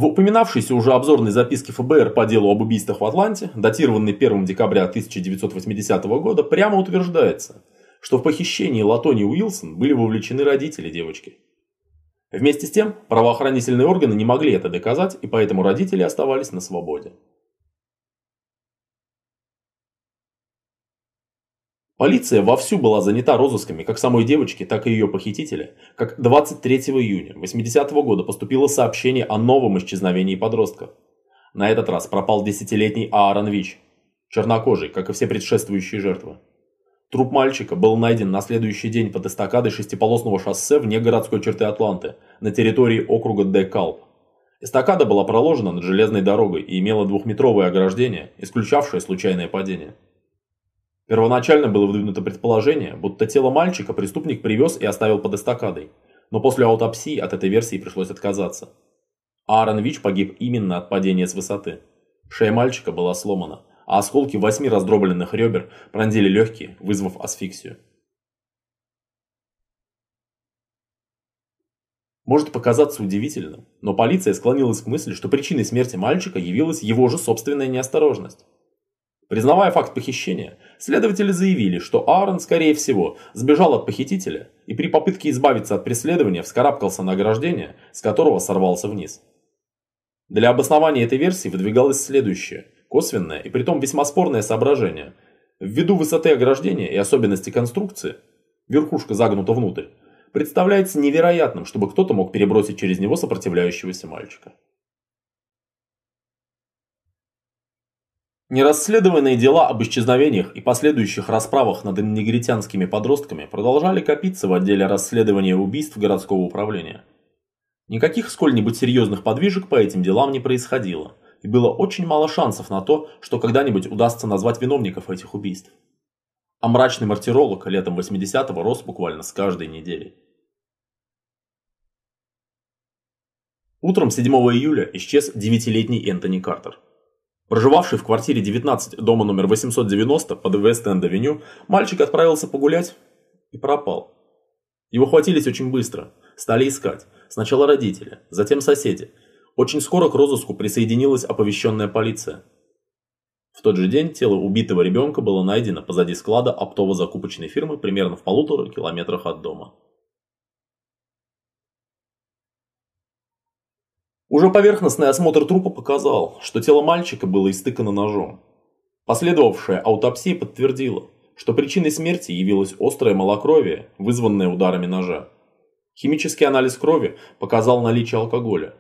В упоминавшейся уже обзорной записке ФБР по делу об убийствах в Атланте, датированной 1 декабря 1980 года, прямо утверждается, что в похищении Латони Уилсон были вовлечены родители девочки. Вместе с тем, правоохранительные органы не могли это доказать, и поэтому родители оставались на свободе. Полиция вовсю была занята розысками как самой девочки, так и ее похитителя, как 23 июня 80 -го года поступило сообщение о новом исчезновении подростка. На этот раз пропал десятилетний Аарон Вич, чернокожий, как и все предшествующие жертвы. Труп мальчика был найден на следующий день под эстакадой шестиполосного шоссе вне городской черты Атланты, на территории округа Декалп. Эстакада была проложена над железной дорогой и имела двухметровое ограждение, исключавшее случайное падение. Первоначально было выдвинуто предположение, будто тело мальчика преступник привез и оставил под эстакадой, но после аутопсии от этой версии пришлось отказаться. Аарон Вич погиб именно от падения с высоты. Шея мальчика была сломана, а осколки восьми раздробленных ребер пронзили легкие, вызвав асфиксию. Может показаться удивительным, но полиция склонилась к мысли, что причиной смерти мальчика явилась его же собственная неосторожность. Признавая факт похищения, следователи заявили, что Аарон, скорее всего, сбежал от похитителя и при попытке избавиться от преследования вскарабкался на ограждение, с которого сорвался вниз. Для обоснования этой версии выдвигалось следующее, косвенное и притом весьма спорное соображение. Ввиду высоты ограждения и особенности конструкции, верхушка загнута внутрь, представляется невероятным, чтобы кто-то мог перебросить через него сопротивляющегося мальчика. Нерасследованные дела об исчезновениях и последующих расправах над негритянскими подростками продолжали копиться в отделе расследования убийств городского управления. Никаких сколь-нибудь серьезных подвижек по этим делам не происходило, и было очень мало шансов на то, что когда-нибудь удастся назвать виновников этих убийств. А мрачный мартиролог летом 80-го рос буквально с каждой недели. Утром 7 июля исчез девятилетний Энтони Картер. Проживавший в квартире 19 дома номер 890 под Вест-Энд-авеню, мальчик отправился погулять и пропал. Его хватились очень быстро, стали искать. Сначала родители, затем соседи. Очень скоро к розыску присоединилась оповещенная полиция. В тот же день тело убитого ребенка было найдено позади склада оптово-закупочной фирмы примерно в полутора километрах от дома. Уже поверхностный осмотр трупа показал, что тело мальчика было истыкано ножом. Последовавшая аутопсия подтвердила, что причиной смерти явилось острое малокровие, вызванное ударами ножа. Химический анализ крови показал наличие алкоголя.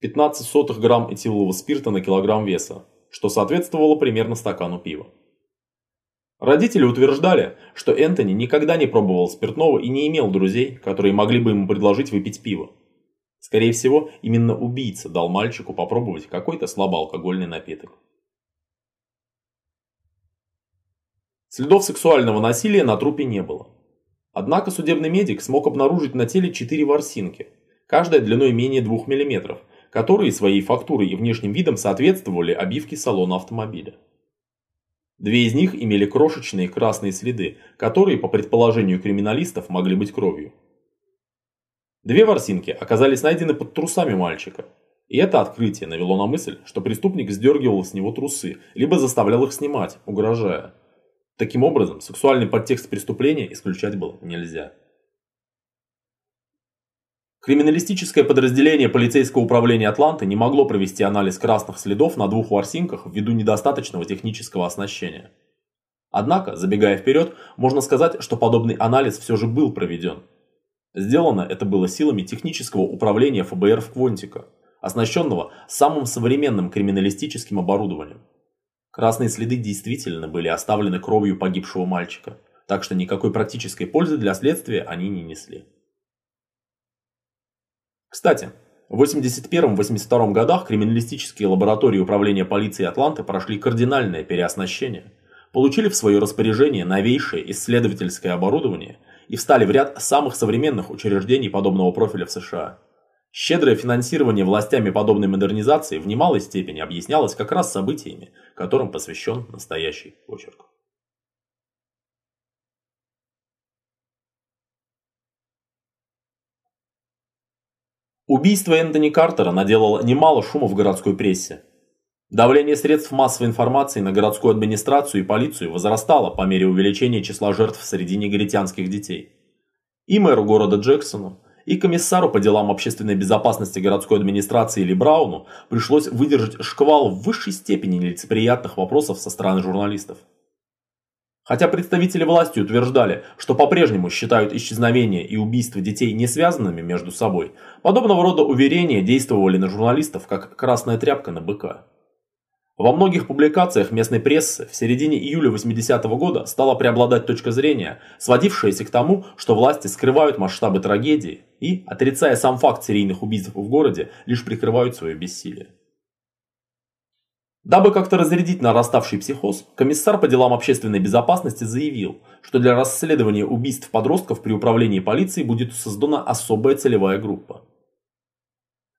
15 сотых грамм этилового спирта на килограмм веса, что соответствовало примерно стакану пива. Родители утверждали, что Энтони никогда не пробовал спиртного и не имел друзей, которые могли бы ему предложить выпить пиво. Скорее всего, именно убийца дал мальчику попробовать какой-то слабоалкогольный напиток. Следов сексуального насилия на трупе не было. Однако судебный медик смог обнаружить на теле 4 ворсинки, каждая длиной менее 2 мм, которые своей фактурой и внешним видом соответствовали обивке салона автомобиля. Две из них имели крошечные красные следы, которые, по предположению криминалистов, могли быть кровью. Две ворсинки оказались найдены под трусами мальчика, и это открытие навело на мысль, что преступник сдергивал с него трусы, либо заставлял их снимать, угрожая. Таким образом, сексуальный подтекст преступления исключать было нельзя. Криминалистическое подразделение полицейского управления Атланты не могло провести анализ красных следов на двух ворсинках ввиду недостаточного технического оснащения. Однако, забегая вперед, можно сказать, что подобный анализ все же был проведен. Сделано это было силами технического управления ФБР в Квонтико, оснащенного самым современным криминалистическим оборудованием. Красные следы действительно были оставлены кровью погибшего мальчика, так что никакой практической пользы для следствия они не несли. Кстати, в 81-82 годах криминалистические лаборатории управления полиции Атланты прошли кардинальное переоснащение, получили в свое распоряжение новейшее исследовательское оборудование и встали в ряд самых современных учреждений подобного профиля в США. Щедрое финансирование властями подобной модернизации в немалой степени объяснялось как раз событиями, которым посвящен настоящий очерк. Убийство Энтони Картера наделало немало шума в городской прессе. Давление средств массовой информации на городскую администрацию и полицию возрастало по мере увеличения числа жертв среди негритянских детей. И мэру города Джексону, и комиссару по делам общественной безопасности городской администрации Ли Брауну пришлось выдержать шквал в высшей степени нелицеприятных вопросов со стороны журналистов. Хотя представители власти утверждали, что по-прежнему считают исчезновение и убийство детей не связанными между собой, подобного рода уверения действовали на журналистов как красная тряпка на быка. Во многих публикациях местной прессы в середине июля 80-го года стала преобладать точка зрения, сводившаяся к тому, что власти скрывают масштабы трагедии и, отрицая сам факт серийных убийств в городе, лишь прикрывают свое бессилие. Дабы как-то разрядить нараставший психоз, комиссар по делам общественной безопасности заявил, что для расследования убийств подростков при управлении полицией будет создана особая целевая группа.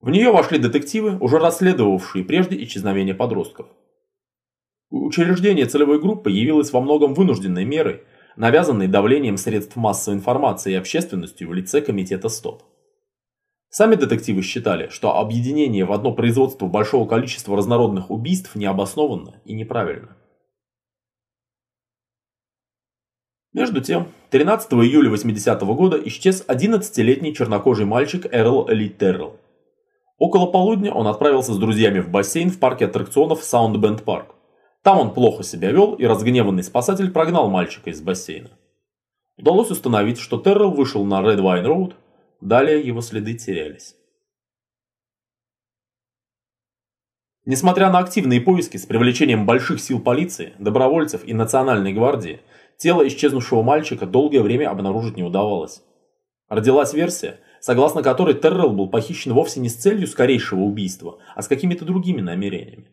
В нее вошли детективы, уже расследовавшие прежде исчезновение подростков. Учреждение целевой группы явилось во многом вынужденной мерой, навязанной давлением средств массовой информации и общественностью в лице комитета СТОП. Сами детективы считали, что объединение в одно производство большого количества разнородных убийств необоснованно и неправильно. Между тем, 13 июля 80 -го года исчез 11-летний чернокожий мальчик Эрл Ли Террелл. Около полудня он отправился с друзьями в бассейн в парке аттракционов Саундбенд Парк. Там он плохо себя вел, и разгневанный спасатель прогнал мальчика из бассейна. Удалось установить, что Террелл вышел на Red Wine Road, Далее его следы терялись. Несмотря на активные поиски с привлечением больших сил полиции, добровольцев и национальной гвардии, тело исчезнувшего мальчика долгое время обнаружить не удавалось. Родилась версия, согласно которой Террелл был похищен вовсе не с целью скорейшего убийства, а с какими-то другими намерениями.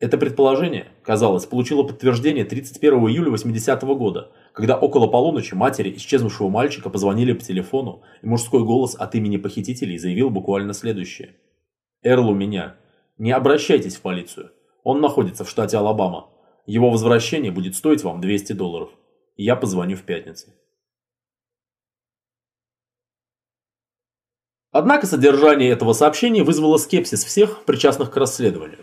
Это предположение, казалось, получило подтверждение 31 июля 80 -го года, когда около полуночи матери исчезнувшего мальчика позвонили по телефону, и мужской голос от имени похитителей заявил буквально следующее. «Эрл у меня. Не обращайтесь в полицию. Он находится в штате Алабама. Его возвращение будет стоить вам 200 долларов. Я позвоню в пятницу». Однако содержание этого сообщения вызвало скепсис всех, причастных к расследованию.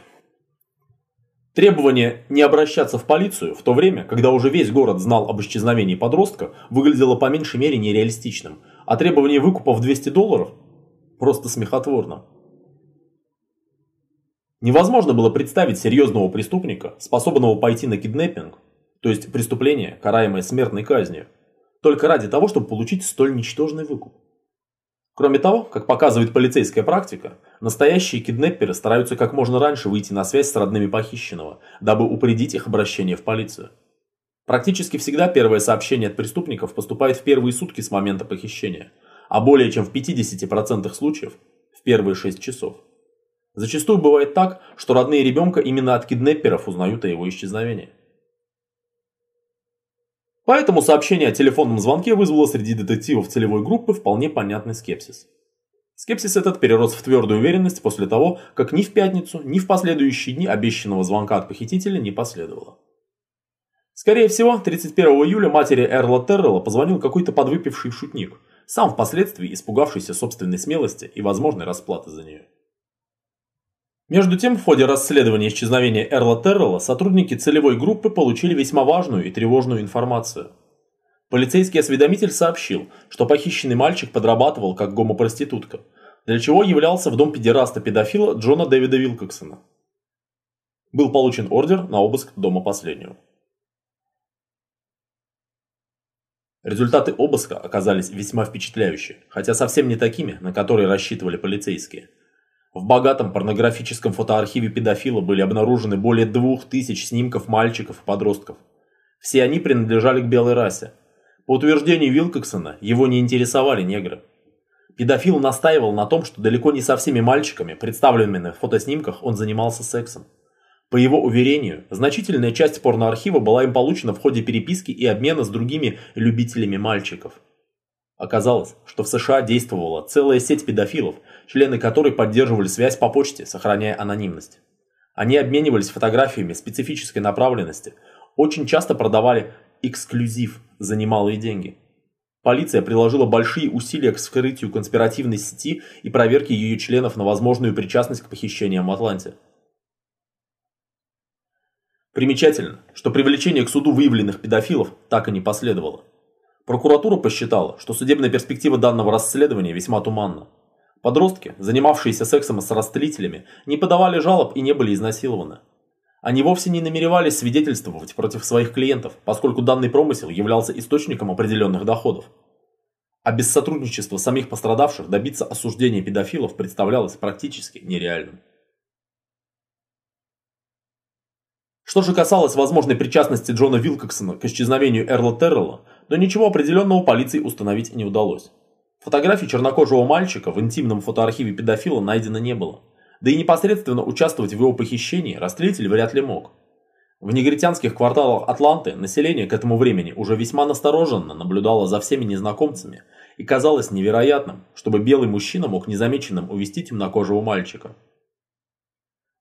Требование не обращаться в полицию в то время, когда уже весь город знал об исчезновении подростка, выглядело по меньшей мере нереалистичным, а требование выкупа в 200 долларов – просто смехотворно. Невозможно было представить серьезного преступника, способного пойти на киднеппинг, то есть преступление, караемое смертной казнью, только ради того, чтобы получить столь ничтожный выкуп. Кроме того, как показывает полицейская практика, настоящие киднепперы стараются как можно раньше выйти на связь с родными похищенного, дабы упредить их обращение в полицию. Практически всегда первое сообщение от преступников поступает в первые сутки с момента похищения, а более чем в 50% случаев в первые 6 часов. Зачастую бывает так, что родные ребенка именно от киднепперов узнают о его исчезновении. Поэтому сообщение о телефонном звонке вызвало среди детективов целевой группы вполне понятный скепсис. Скепсис этот перерос в твердую уверенность после того, как ни в пятницу, ни в последующие дни обещанного звонка от похитителя не последовало. Скорее всего, 31 июля матери Эрла Террелла позвонил какой-то подвыпивший шутник, сам впоследствии испугавшийся собственной смелости и возможной расплаты за нее. Между тем, в ходе расследования исчезновения Эрла Террелла сотрудники целевой группы получили весьма важную и тревожную информацию. Полицейский осведомитель сообщил, что похищенный мальчик подрабатывал как гомопроститутка, для чего являлся в дом педераста-педофила Джона Дэвида Вилкоксона. Был получен ордер на обыск дома последнего. Результаты обыска оказались весьма впечатляющие, хотя совсем не такими, на которые рассчитывали полицейские. В богатом порнографическом фотоархиве педофила были обнаружены более двух тысяч снимков мальчиков и подростков. Все они принадлежали к белой расе. По утверждению Вилкоксона, его не интересовали негры. Педофил настаивал на том, что далеко не со всеми мальчиками, представленными на фотоснимках, он занимался сексом. По его уверению, значительная часть порноархива была им получена в ходе переписки и обмена с другими любителями мальчиков. Оказалось, что в США действовала целая сеть педофилов, члены которой поддерживали связь по почте, сохраняя анонимность. Они обменивались фотографиями специфической направленности, очень часто продавали эксклюзив за немалые деньги. Полиция приложила большие усилия к вскрытию конспиративной сети и проверке ее членов на возможную причастность к похищениям в Атланте. Примечательно, что привлечение к суду выявленных педофилов так и не последовало. Прокуратура посчитала, что судебная перспектива данного расследования весьма туманна. Подростки, занимавшиеся сексом с растлителями, не подавали жалоб и не были изнасилованы. Они вовсе не намеревались свидетельствовать против своих клиентов, поскольку данный промысел являлся источником определенных доходов. А без сотрудничества самих пострадавших добиться осуждения педофилов представлялось практически нереальным. Что же касалось возможной причастности Джона Вилкоксона к исчезновению Эрла Террелла, то ничего определенного полиции установить не удалось. Фотографий чернокожего мальчика в интимном фотоархиве педофила найдено не было. Да и непосредственно участвовать в его похищении растлитель вряд ли мог. В негритянских кварталах Атланты население к этому времени уже весьма настороженно наблюдало за всеми незнакомцами, и казалось невероятным, чтобы белый мужчина мог незамеченным увести темнокожего мальчика.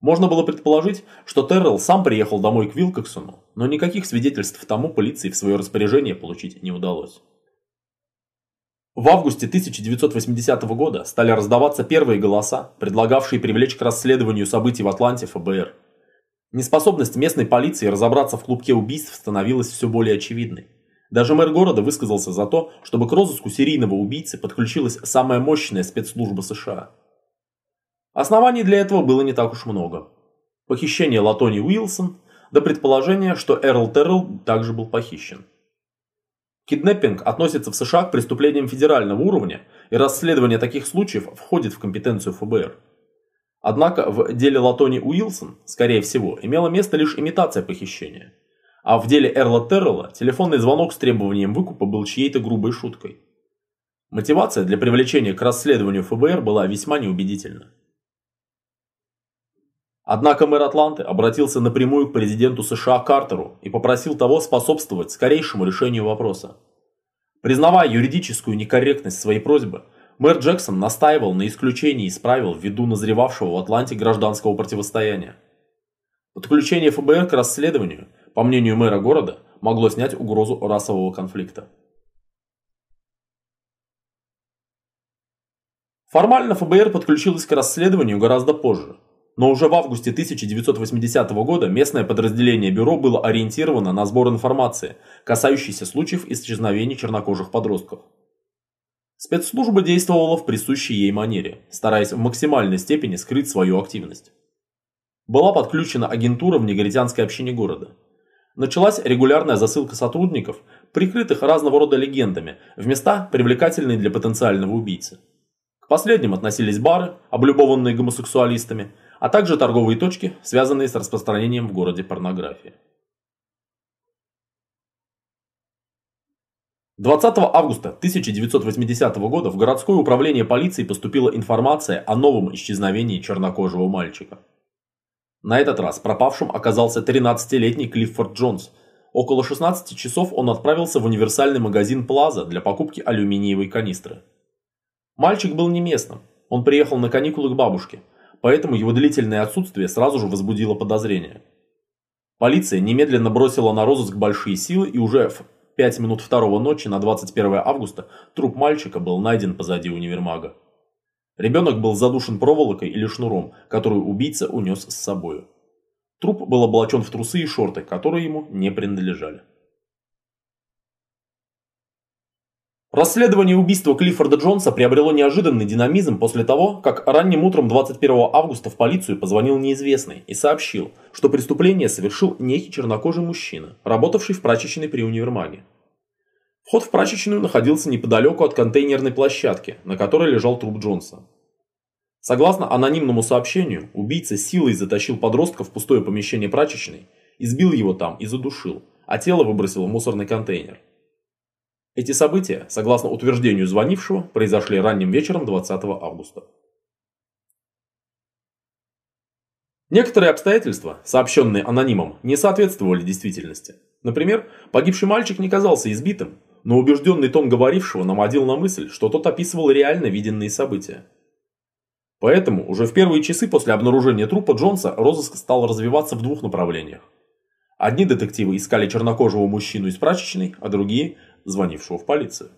Можно было предположить, что Террелл сам приехал домой к Вилкоксону, но никаких свидетельств тому полиции в свое распоряжение получить не удалось. В августе 1980 года стали раздаваться первые голоса, предлагавшие привлечь к расследованию событий в Атланте ФБР. Неспособность местной полиции разобраться в клубке убийств становилась все более очевидной. Даже мэр города высказался за то, чтобы к розыску серийного убийцы подключилась самая мощная спецслужба США – Оснований для этого было не так уж много. Похищение Латони Уилсон, до предположения, что Эрл Террелл также был похищен. Киднеппинг относится в США к преступлениям федерального уровня, и расследование таких случаев входит в компетенцию ФБР. Однако в деле Латони Уилсон, скорее всего, имела место лишь имитация похищения. А в деле Эрла Террелла телефонный звонок с требованием выкупа был чьей-то грубой шуткой. Мотивация для привлечения к расследованию ФБР была весьма неубедительна. Однако мэр Атланты обратился напрямую к президенту США Картеру и попросил того способствовать скорейшему решению вопроса. Признавая юридическую некорректность своей просьбы, мэр Джексон настаивал на исключении из правил ввиду назревавшего в Атланте гражданского противостояния. Подключение ФБР к расследованию, по мнению мэра города, могло снять угрозу расового конфликта. Формально ФБР подключилось к расследованию гораздо позже, но уже в августе 1980 года местное подразделение бюро было ориентировано на сбор информации, касающейся случаев исчезновений чернокожих подростков. Спецслужба действовала в присущей ей манере, стараясь в максимальной степени скрыть свою активность. Была подключена агентура в негритянской общине города. Началась регулярная засылка сотрудников, прикрытых разного рода легендами, в места, привлекательные для потенциального убийцы. К последним относились бары, облюбованные гомосексуалистами, а также торговые точки, связанные с распространением в городе порнографии. 20 августа 1980 года в городское управление полиции поступила информация о новом исчезновении чернокожего мальчика. На этот раз пропавшим оказался 13-летний Клиффорд Джонс. Около 16 часов он отправился в универсальный магазин Плаза для покупки алюминиевой канистры. Мальчик был не местным, Он приехал на каникулы к бабушке, поэтому его длительное отсутствие сразу же возбудило подозрения. Полиция немедленно бросила на розыск большие силы и уже в 5 минут второго ночи на 21 августа труп мальчика был найден позади универмага. Ребенок был задушен проволокой или шнуром, которую убийца унес с собой. Труп был облачен в трусы и шорты, которые ему не принадлежали. Расследование убийства Клиффорда Джонса приобрело неожиданный динамизм после того, как ранним утром 21 августа в полицию позвонил неизвестный и сообщил, что преступление совершил некий чернокожий мужчина, работавший в прачечной при универмаге. Вход в прачечную находился неподалеку от контейнерной площадки, на которой лежал труп Джонса. Согласно анонимному сообщению, убийца силой затащил подростка в пустое помещение прачечной, избил его там и задушил, а тело выбросил в мусорный контейнер. Эти события, согласно утверждению звонившего, произошли ранним вечером 20 августа. Некоторые обстоятельства, сообщенные анонимом, не соответствовали действительности. Например, погибший мальчик не казался избитым, но убежденный тон говорившего наводил на мысль, что тот описывал реально виденные события. Поэтому уже в первые часы после обнаружения трупа Джонса розыск стал развиваться в двух направлениях. Одни детективы искали чернокожего мужчину из прачечной, а другие звонившего в полицию.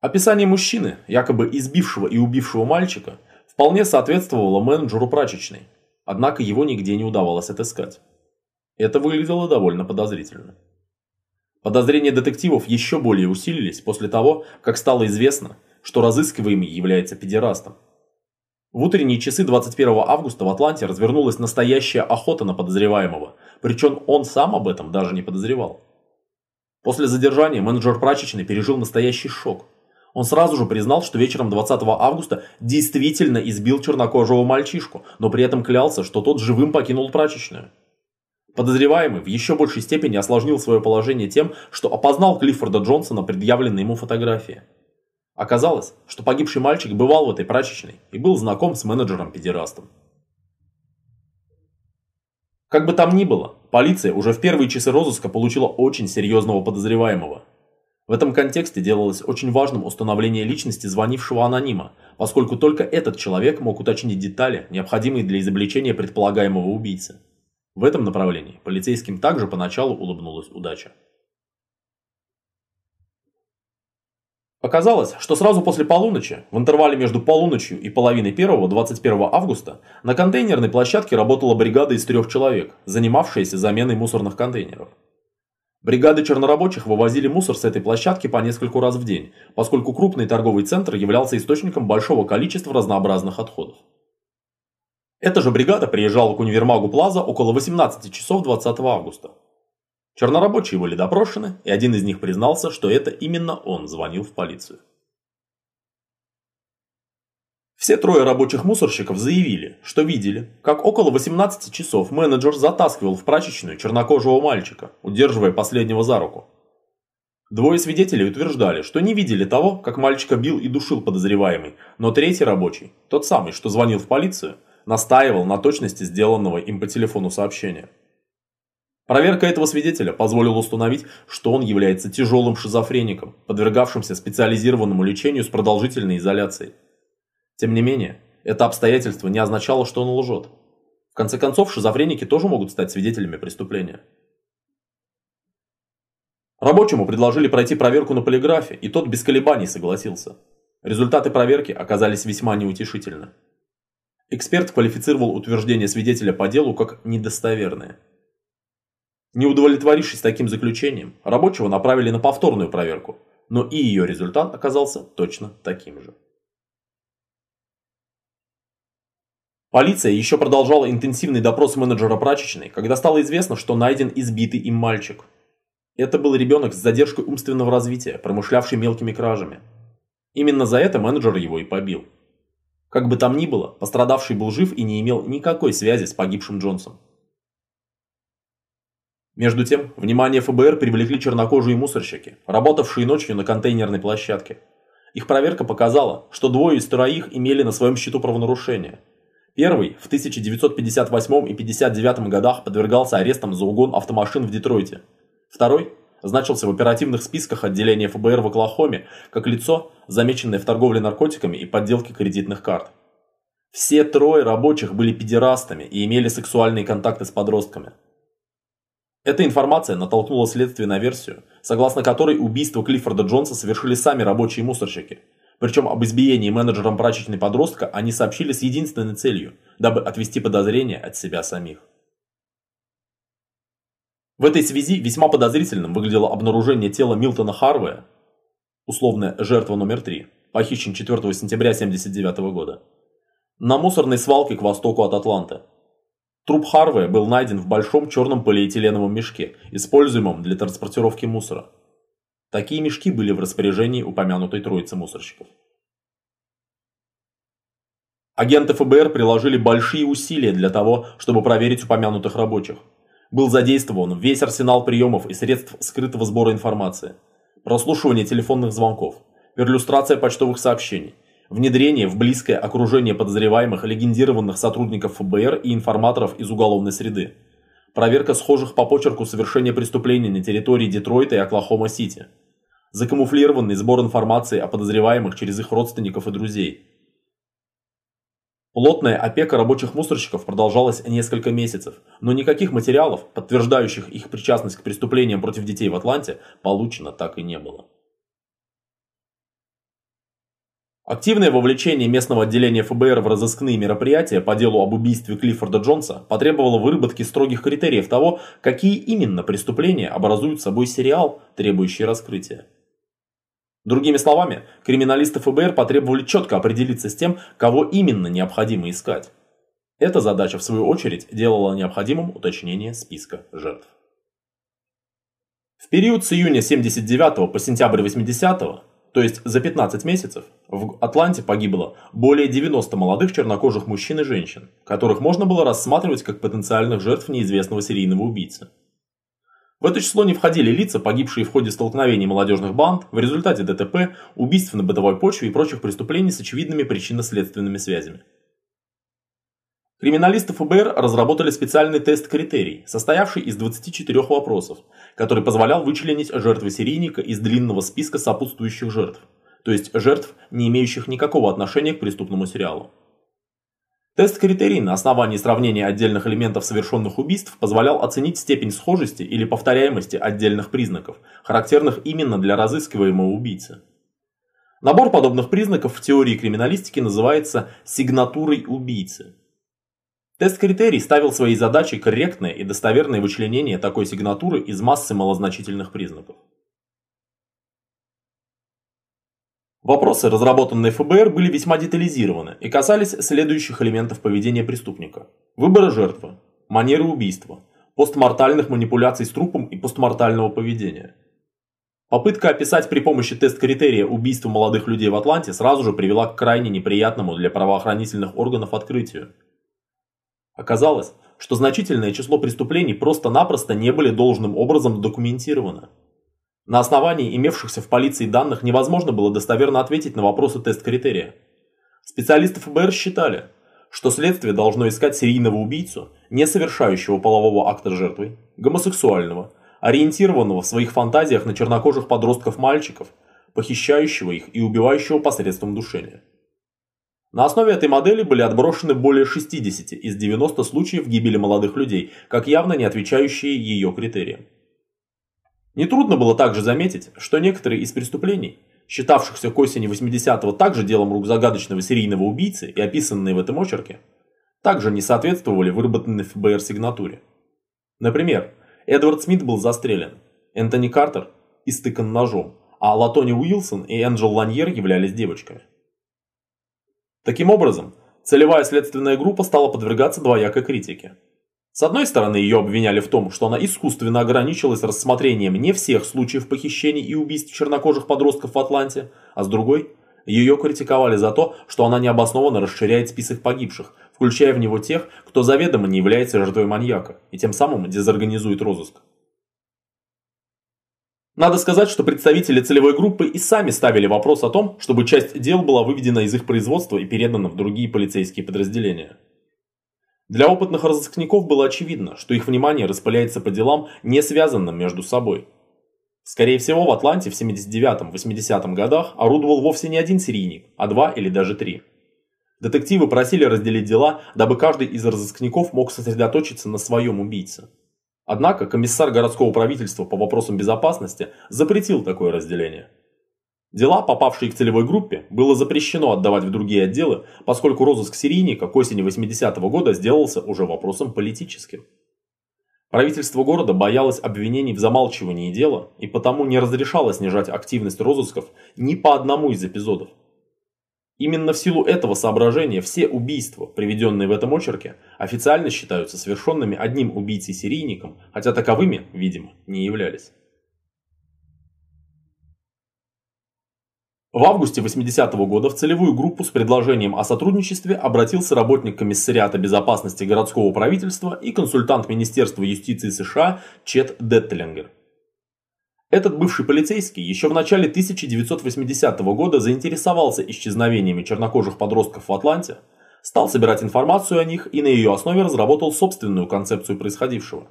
Описание мужчины, якобы избившего и убившего мальчика, вполне соответствовало менеджеру прачечной, однако его нигде не удавалось отыскать. Это выглядело довольно подозрительно. Подозрения детективов еще более усилились после того, как стало известно, что разыскиваемый является педерастом. В утренние часы 21 августа в Атланте развернулась настоящая охота на подозреваемого, причем он сам об этом даже не подозревал. После задержания менеджер прачечной пережил настоящий шок. Он сразу же признал, что вечером 20 августа действительно избил чернокожего мальчишку, но при этом клялся, что тот живым покинул прачечную. Подозреваемый в еще большей степени осложнил свое положение тем, что опознал Клиффорда Джонсона предъявленные ему фотографии. Оказалось, что погибший мальчик бывал в этой прачечной и был знаком с менеджером-педерастом. Как бы там ни было, полиция уже в первые часы розыска получила очень серьезного подозреваемого. В этом контексте делалось очень важным установление личности звонившего анонима, поскольку только этот человек мог уточнить детали, необходимые для изобличения предполагаемого убийцы. В этом направлении полицейским также поначалу улыбнулась удача. Оказалось, что сразу после полуночи, в интервале между полуночью и половиной первого 21 августа, на контейнерной площадке работала бригада из трех человек, занимавшаяся заменой мусорных контейнеров. Бригады чернорабочих вывозили мусор с этой площадки по нескольку раз в день, поскольку крупный торговый центр являлся источником большого количества разнообразных отходов. Эта же бригада приезжала к универмагу Плаза около 18 часов 20 августа. Чернорабочие были допрошены, и один из них признался, что это именно он звонил в полицию. Все трое рабочих мусорщиков заявили, что видели, как около 18 часов менеджер затаскивал в прачечную чернокожего мальчика, удерживая последнего за руку. Двое свидетелей утверждали, что не видели того, как мальчика бил и душил подозреваемый, но третий рабочий, тот самый, что звонил в полицию, настаивал на точности сделанного им по телефону сообщения. Проверка этого свидетеля позволила установить, что он является тяжелым шизофреником, подвергавшимся специализированному лечению с продолжительной изоляцией. Тем не менее, это обстоятельство не означало, что он лжет. В конце концов, шизофреники тоже могут стать свидетелями преступления. Рабочему предложили пройти проверку на полиграфе, и тот без колебаний согласился. Результаты проверки оказались весьма неутешительны. Эксперт квалифицировал утверждение свидетеля по делу как недостоверное. Не удовлетворившись таким заключением, рабочего направили на повторную проверку, но и ее результат оказался точно таким же. Полиция еще продолжала интенсивный допрос менеджера прачечной, когда стало известно, что найден избитый им мальчик. Это был ребенок с задержкой умственного развития, промышлявший мелкими кражами. Именно за это менеджер его и побил. Как бы там ни было, пострадавший был жив и не имел никакой связи с погибшим Джонсом. Между тем, внимание ФБР привлекли чернокожие мусорщики, работавшие ночью на контейнерной площадке. Их проверка показала, что двое из троих имели на своем счету правонарушения. Первый в 1958 и 1959 годах подвергался арестам за угон автомашин в Детройте. Второй значился в оперативных списках отделения ФБР в Оклахоме как лицо, замеченное в торговле наркотиками и подделке кредитных карт. Все трое рабочих были педерастами и имели сексуальные контакты с подростками. Эта информация натолкнула следствие на версию, согласно которой убийство Клиффорда Джонса совершили сами рабочие мусорщики. Причем об избиении менеджером прачечной подростка они сообщили с единственной целью, дабы отвести подозрения от себя самих. В этой связи весьма подозрительным выглядело обнаружение тела Милтона Харвея, условная жертва номер 3, похищен 4 сентября 1979 года на мусорной свалке к востоку от Атланты. Труп Харвея был найден в большом черном полиэтиленовом мешке, используемом для транспортировки мусора. Такие мешки были в распоряжении упомянутой троицы мусорщиков. Агенты ФБР приложили большие усилия для того, чтобы проверить упомянутых рабочих. Был задействован весь арсенал приемов и средств скрытого сбора информации. Прослушивание телефонных звонков, перлюстрация почтовых сообщений, внедрение в близкое окружение подозреваемых легендированных сотрудников ФБР и информаторов из уголовной среды, проверка схожих по почерку совершения преступлений на территории Детройта и Оклахома-Сити, закамуфлированный сбор информации о подозреваемых через их родственников и друзей. Плотная опека рабочих мусорщиков продолжалась несколько месяцев, но никаких материалов, подтверждающих их причастность к преступлениям против детей в Атланте, получено так и не было. Активное вовлечение местного отделения ФБР в разыскные мероприятия по делу об убийстве Клиффорда Джонса потребовало выработки строгих критериев того, какие именно преступления образуют собой сериал, требующий раскрытия. Другими словами, криминалисты ФБР потребовали четко определиться с тем, кого именно необходимо искать. Эта задача, в свою очередь, делала необходимым уточнение списка жертв. В период с июня 79 по сентябрь 80 то есть за 15 месяцев в Атланте погибло более 90 молодых чернокожих мужчин и женщин, которых можно было рассматривать как потенциальных жертв неизвестного серийного убийцы. В это число не входили лица, погибшие в ходе столкновений молодежных банд, в результате ДТП, убийств на бытовой почве и прочих преступлений с очевидными причинно-следственными связями. Криминалисты ФБР разработали специальный тест-критерий, состоявший из 24 вопросов, который позволял вычленить жертвы серийника из длинного списка сопутствующих жертв, то есть жертв, не имеющих никакого отношения к преступному сериалу. Тест-критерий на основании сравнения отдельных элементов совершенных убийств позволял оценить степень схожести или повторяемости отдельных признаков, характерных именно для разыскиваемого убийцы. Набор подобных признаков в теории криминалистики называется сигнатурой убийцы. Тест-критерий ставил своей задачей корректное и достоверное вычленение такой сигнатуры из массы малозначительных признаков. Вопросы, разработанные ФБР, были весьма детализированы и касались следующих элементов поведения преступника. Выбора жертвы, манеры убийства, постмортальных манипуляций с трупом и постмортального поведения. Попытка описать при помощи тест-критерия убийство молодых людей в Атланте сразу же привела к крайне неприятному для правоохранительных органов открытию – Оказалось, что значительное число преступлений просто-напросто не были должным образом документированы. На основании имевшихся в полиции данных невозможно было достоверно ответить на вопросы тест-критерия. Специалисты ФБР считали, что следствие должно искать серийного убийцу, не совершающего полового акта жертвой, гомосексуального, ориентированного в своих фантазиях на чернокожих подростков-мальчиков, похищающего их и убивающего посредством душения. На основе этой модели были отброшены более 60 из 90 случаев гибели молодых людей, как явно не отвечающие ее критериям. Нетрудно было также заметить, что некоторые из преступлений, считавшихся к осени 80-го также делом рук загадочного серийного убийцы и описанные в этом очерке, также не соответствовали выработанной ФБР сигнатуре. Например, Эдвард Смит был застрелен, Энтони Картер истыкан ножом, а Латони Уилсон и Энджел Ланьер являлись девочками. Таким образом, целевая следственная группа стала подвергаться двоякой критике. С одной стороны, ее обвиняли в том, что она искусственно ограничилась рассмотрением не всех случаев похищений и убийств чернокожих подростков в Атланте, а с другой, ее критиковали за то, что она необоснованно расширяет список погибших, включая в него тех, кто заведомо не является жертвой маньяка, и тем самым дезорганизует розыск. Надо сказать, что представители целевой группы и сами ставили вопрос о том, чтобы часть дел была выведена из их производства и передана в другие полицейские подразделения. Для опытных разыскников было очевидно, что их внимание распыляется по делам, не связанным между собой. Скорее всего, в Атланте в 79-80 годах орудовал вовсе не один серийник, а два или даже три. Детективы просили разделить дела, дабы каждый из разыскников мог сосредоточиться на своем убийце. Однако комиссар городского правительства по вопросам безопасности запретил такое разделение. Дела, попавшие к целевой группе, было запрещено отдавать в другие отделы, поскольку розыск серийника к осени 80-го года сделался уже вопросом политическим. Правительство города боялось обвинений в замалчивании дела и потому не разрешало снижать активность розысков ни по одному из эпизодов. Именно в силу этого соображения все убийства, приведенные в этом очерке, официально считаются совершенными одним убийцей-серийником, хотя таковыми, видимо, не являлись. В августе 80-го года в целевую группу с предложением о сотрудничестве обратился работник комиссариата безопасности городского правительства и консультант Министерства юстиции США Чет Деттлингер. Этот бывший полицейский еще в начале 1980 года заинтересовался исчезновениями чернокожих подростков в Атланте, стал собирать информацию о них и на ее основе разработал собственную концепцию происходившего.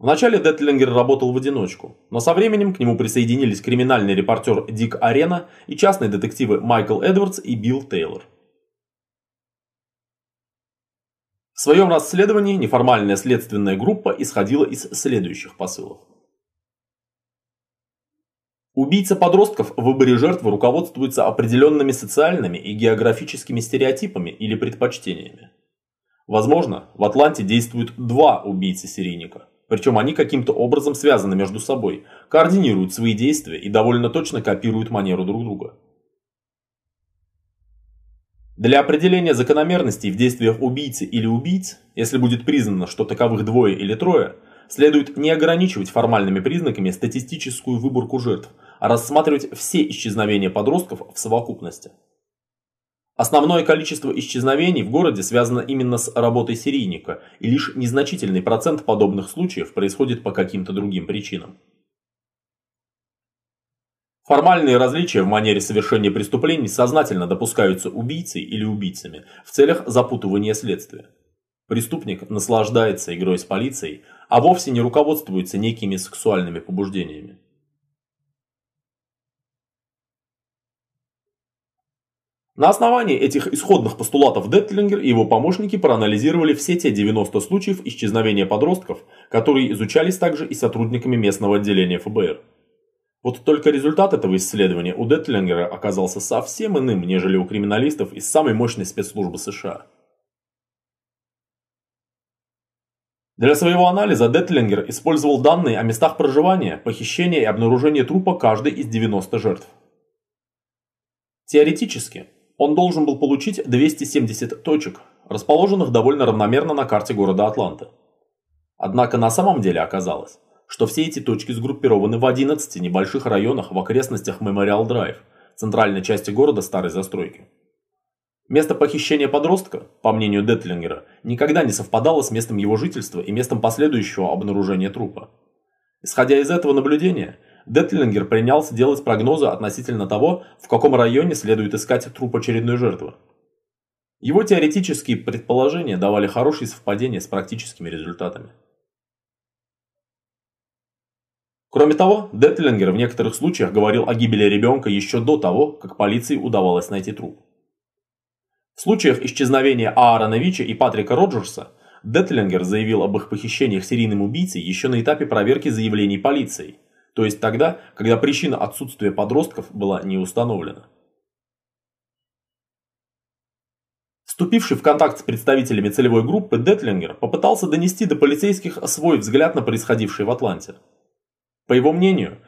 Вначале Детлингер работал в одиночку, но со временем к нему присоединились криминальный репортер Дик Арена и частные детективы Майкл Эдвардс и Билл Тейлор. В своем расследовании неформальная следственная группа исходила из следующих посылов. Убийца подростков в выборе жертвы руководствуется определенными социальными и географическими стереотипами или предпочтениями. Возможно, в Атланте действуют два убийцы-серийника – причем они каким-то образом связаны между собой, координируют свои действия и довольно точно копируют манеру друг друга. Для определения закономерностей в действиях убийцы или убийц, если будет признано, что таковых двое или трое, следует не ограничивать формальными признаками статистическую выборку жертв, рассматривать все исчезновения подростков в совокупности. Основное количество исчезновений в городе связано именно с работой серийника, и лишь незначительный процент подобных случаев происходит по каким-то другим причинам. Формальные различия в манере совершения преступлений сознательно допускаются убийцей или убийцами в целях запутывания следствия. Преступник наслаждается игрой с полицией, а вовсе не руководствуется некими сексуальными побуждениями. На основании этих исходных постулатов Деттлингер и его помощники проанализировали все те 90 случаев исчезновения подростков, которые изучались также и сотрудниками местного отделения ФБР. Вот только результат этого исследования у Деттлингера оказался совсем иным, нежели у криминалистов из самой мощной спецслужбы США. Для своего анализа Деттлингер использовал данные о местах проживания, похищения и обнаружения трупа каждой из 90 жертв. Теоретически, он должен был получить 270 точек, расположенных довольно равномерно на карте города Атланта. Однако на самом деле оказалось, что все эти точки сгруппированы в 11 небольших районах в окрестностях Мемориал Драйв, центральной части города старой застройки. Место похищения подростка, по мнению Детлингера, никогда не совпадало с местом его жительства и местом последующего обнаружения трупа. Исходя из этого наблюдения, Детлингер принялся делать прогнозы относительно того, в каком районе следует искать труп очередной жертвы. Его теоретические предположения давали хорошие совпадения с практическими результатами. Кроме того, Детлингер в некоторых случаях говорил о гибели ребенка еще до того, как полиции удавалось найти труп. В случаях исчезновения Аарона Вича и Патрика Роджерса Детлингер заявил об их похищениях серийным убийцей еще на этапе проверки заявлений полицией, то есть тогда, когда причина отсутствия подростков была не установлена. Вступивший в контакт с представителями целевой группы, Детлингер попытался донести до полицейских свой взгляд на происходившее в Атланте. По его мнению,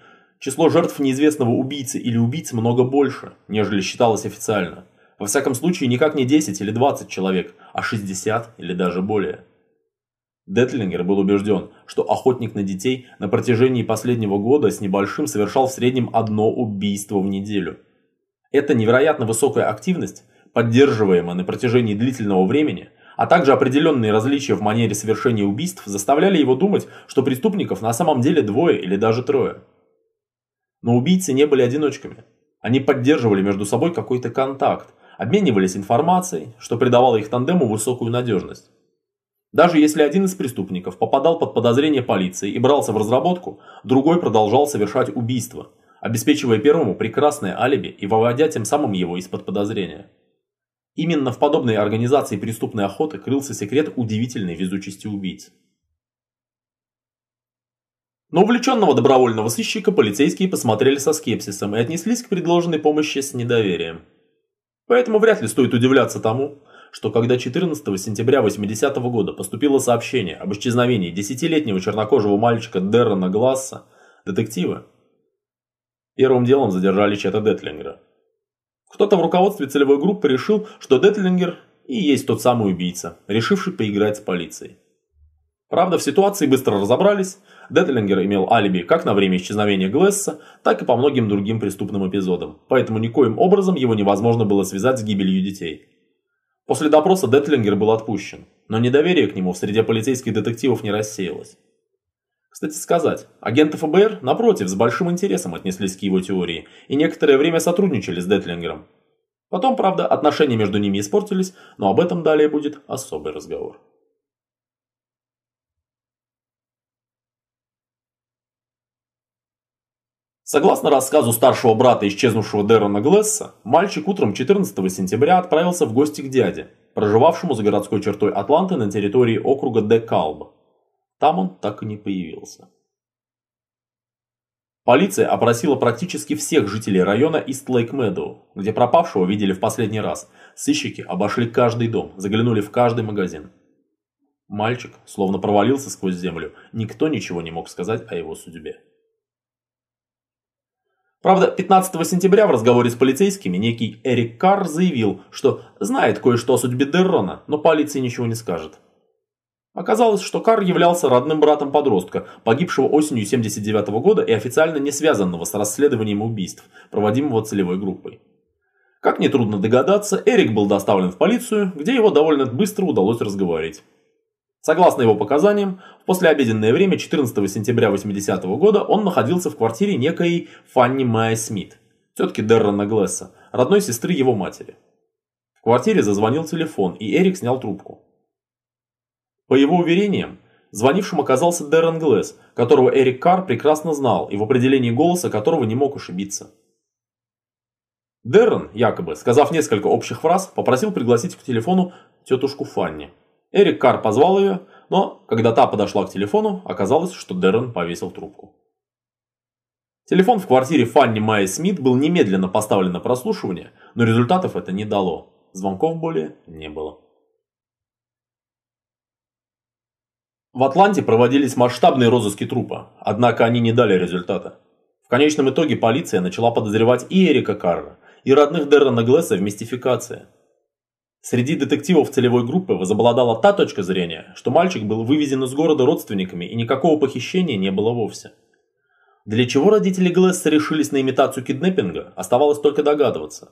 число жертв неизвестного убийцы или убийц много больше, нежели считалось официально. Во всяком случае, никак не 10 или 20 человек, а 60 или даже более. Детлингер был убежден, что охотник на детей на протяжении последнего года с небольшим совершал в среднем одно убийство в неделю. Эта невероятно высокая активность, поддерживаемая на протяжении длительного времени, а также определенные различия в манере совершения убийств заставляли его думать, что преступников на самом деле двое или даже трое. Но убийцы не были одиночками. Они поддерживали между собой какой-то контакт, обменивались информацией, что придавало их тандему высокую надежность. Даже если один из преступников попадал под подозрение полиции и брался в разработку, другой продолжал совершать убийство, обеспечивая первому прекрасное алиби и выводя тем самым его из-под подозрения. Именно в подобной организации преступной охоты крылся секрет удивительной везучести убийц. Но увлеченного добровольного сыщика полицейские посмотрели со скепсисом и отнеслись к предложенной помощи с недоверием. Поэтому вряд ли стоит удивляться тому, что когда 14 сентября 80 -го года поступило сообщение об исчезновении десятилетнего чернокожего мальчика Деррена Гласса, детективы первым делом задержали Чета Детлингера. Кто-то в руководстве целевой группы решил, что Детлингер и есть тот самый убийца, решивший поиграть с полицией. Правда, в ситуации быстро разобрались, Детлингер имел алиби как на время исчезновения Глесса, так и по многим другим преступным эпизодам, поэтому никоим образом его невозможно было связать с гибелью детей. После допроса Детлингер был отпущен, но недоверие к нему в среде полицейских детективов не рассеялось. Кстати сказать, агенты ФБР, напротив, с большим интересом отнеслись к его теории и некоторое время сотрудничали с Детлингером. Потом, правда, отношения между ними испортились, но об этом далее будет особый разговор. Согласно рассказу старшего брата исчезнувшего Дэрона Глесса, мальчик утром 14 сентября отправился в гости к дяде, проживавшему за городской чертой Атланты на территории округа Де-Калб. Там он так и не появился. Полиция опросила практически всех жителей района Ист-Лейк-Медоу, где пропавшего видели в последний раз. Сыщики обошли каждый дом, заглянули в каждый магазин. Мальчик словно провалился сквозь землю, никто ничего не мог сказать о его судьбе. Правда, 15 сентября в разговоре с полицейскими некий Эрик Карр заявил, что знает кое-что о судьбе Деррона, но полиции ничего не скажет. Оказалось, что Карр являлся родным братом подростка, погибшего осенью 79 года и официально не связанного с расследованием убийств, проводимого целевой группой. Как нетрудно догадаться, Эрик был доставлен в полицию, где его довольно быстро удалось разговорить. Согласно его показаниям, в послеобеденное время 14 сентября 80 -го года он находился в квартире некой Фанни Майя Смит, тетки Деррона Глесса, родной сестры его матери. В квартире зазвонил телефон, и Эрик снял трубку. По его уверениям, звонившим оказался Деррен Глесс, которого Эрик Карр прекрасно знал и в определении голоса которого не мог ошибиться. Деррен, якобы, сказав несколько общих фраз, попросил пригласить к телефону тетушку Фанни. Эрик Карр позвал ее, но, когда та подошла к телефону, оказалось, что Деррен повесил трубку. Телефон в квартире Фанни Майи Смит был немедленно поставлен на прослушивание, но результатов это не дало. Звонков более не было. В Атланте проводились масштабные розыски трупа, однако они не дали результата. В конечном итоге полиция начала подозревать и Эрика Карра, и родных Деррена Глесса в мистификации. Среди детективов целевой группы возобладала та точка зрения, что мальчик был вывезен из города родственниками и никакого похищения не было вовсе. Для чего родители Глесса решились на имитацию киднеппинга, оставалось только догадываться.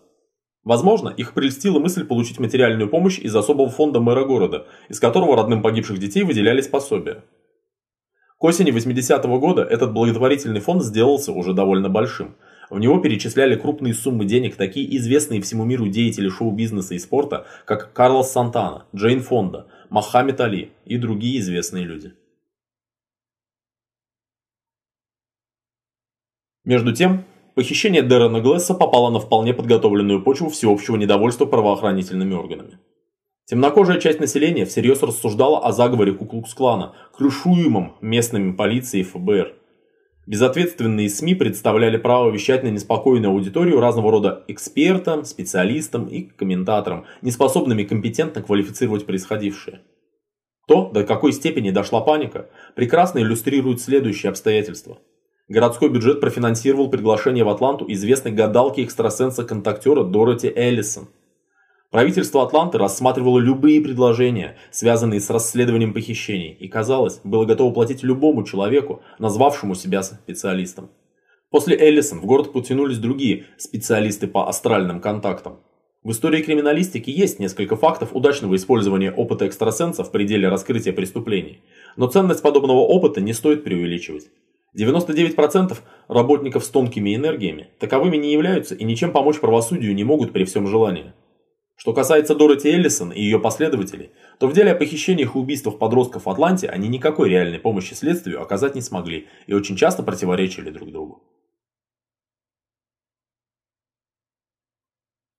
Возможно, их прельстила мысль получить материальную помощь из особого фонда мэра города, из которого родным погибших детей выделялись пособия. К осени 80-го года этот благотворительный фонд сделался уже довольно большим – в него перечисляли крупные суммы денег такие известные всему миру деятели шоу-бизнеса и спорта, как Карлос Сантана, Джейн Фонда, Мохаммед Али и другие известные люди. Между тем, похищение Дэрона Глесса попало на вполне подготовленную почву всеобщего недовольства правоохранительными органами. Темнокожая часть населения всерьез рассуждала о заговоре Куклукс-клана, крышуемом местными полицией и ФБР. Безответственные СМИ представляли право вещать на неспокойную аудиторию разного рода экспертам, специалистам и комментаторам, неспособными компетентно квалифицировать происходившее. То, до какой степени дошла паника, прекрасно иллюстрирует следующие обстоятельства. Городской бюджет профинансировал приглашение в Атланту известной гадалки-экстрасенса-контактера Дороти Эллисон – Правительство Атланты рассматривало любые предложения, связанные с расследованием похищений, и, казалось, было готово платить любому человеку, назвавшему себя специалистом. После Эллисон в город потянулись другие специалисты по астральным контактам. В истории криминалистики есть несколько фактов удачного использования опыта экстрасенса в пределе раскрытия преступлений, но ценность подобного опыта не стоит преувеличивать. 99% работников с тонкими энергиями таковыми не являются и ничем помочь правосудию не могут при всем желании. Что касается Дороти Эллисон и ее последователей, то в деле о похищениях и убийствах подростков в Атланте они никакой реальной помощи следствию оказать не смогли и очень часто противоречили друг другу.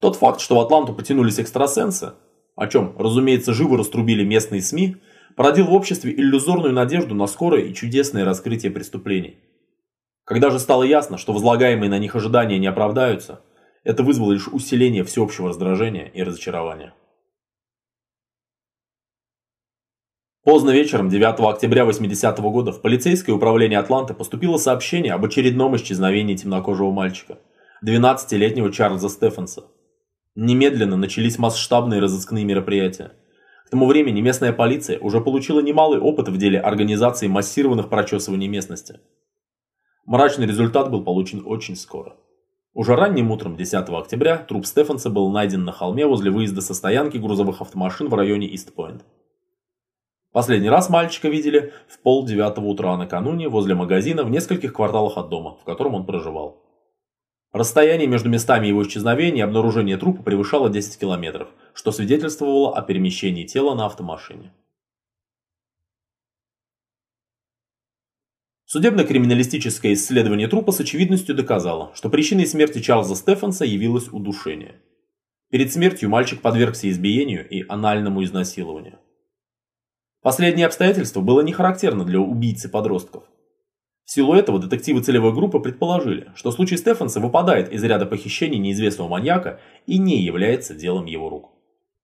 Тот факт, что в Атланту потянулись экстрасенсы, о чем, разумеется, живо раструбили местные СМИ, породил в обществе иллюзорную надежду на скорое и чудесное раскрытие преступлений. Когда же стало ясно, что возлагаемые на них ожидания не оправдаются, это вызвало лишь усиление всеобщего раздражения и разочарования. Поздно вечером 9 октября 80 -го года в полицейское управление Атланты поступило сообщение об очередном исчезновении темнокожего мальчика, 12-летнего Чарльза Стефенса. Немедленно начались масштабные разыскные мероприятия. К тому времени местная полиция уже получила немалый опыт в деле организации массированных прочесываний местности. Мрачный результат был получен очень скоро. Уже ранним утром 10 октября труп Стефанса был найден на холме возле выезда со стоянки грузовых автомашин в районе Ист-Пойнт. Последний раз мальчика видели в пол девятого утра накануне возле магазина в нескольких кварталах от дома, в котором он проживал. Расстояние между местами его исчезновения и обнаружения трупа превышало 10 километров, что свидетельствовало о перемещении тела на автомашине. Судебно-криминалистическое исследование трупа с очевидностью доказало, что причиной смерти Чарльза Стефанса явилось удушение. Перед смертью мальчик подвергся избиению и анальному изнасилованию. Последнее обстоятельство было не характерно для убийцы подростков. В силу этого детективы целевой группы предположили, что случай Стефанса выпадает из ряда похищений неизвестного маньяка и не является делом его рук.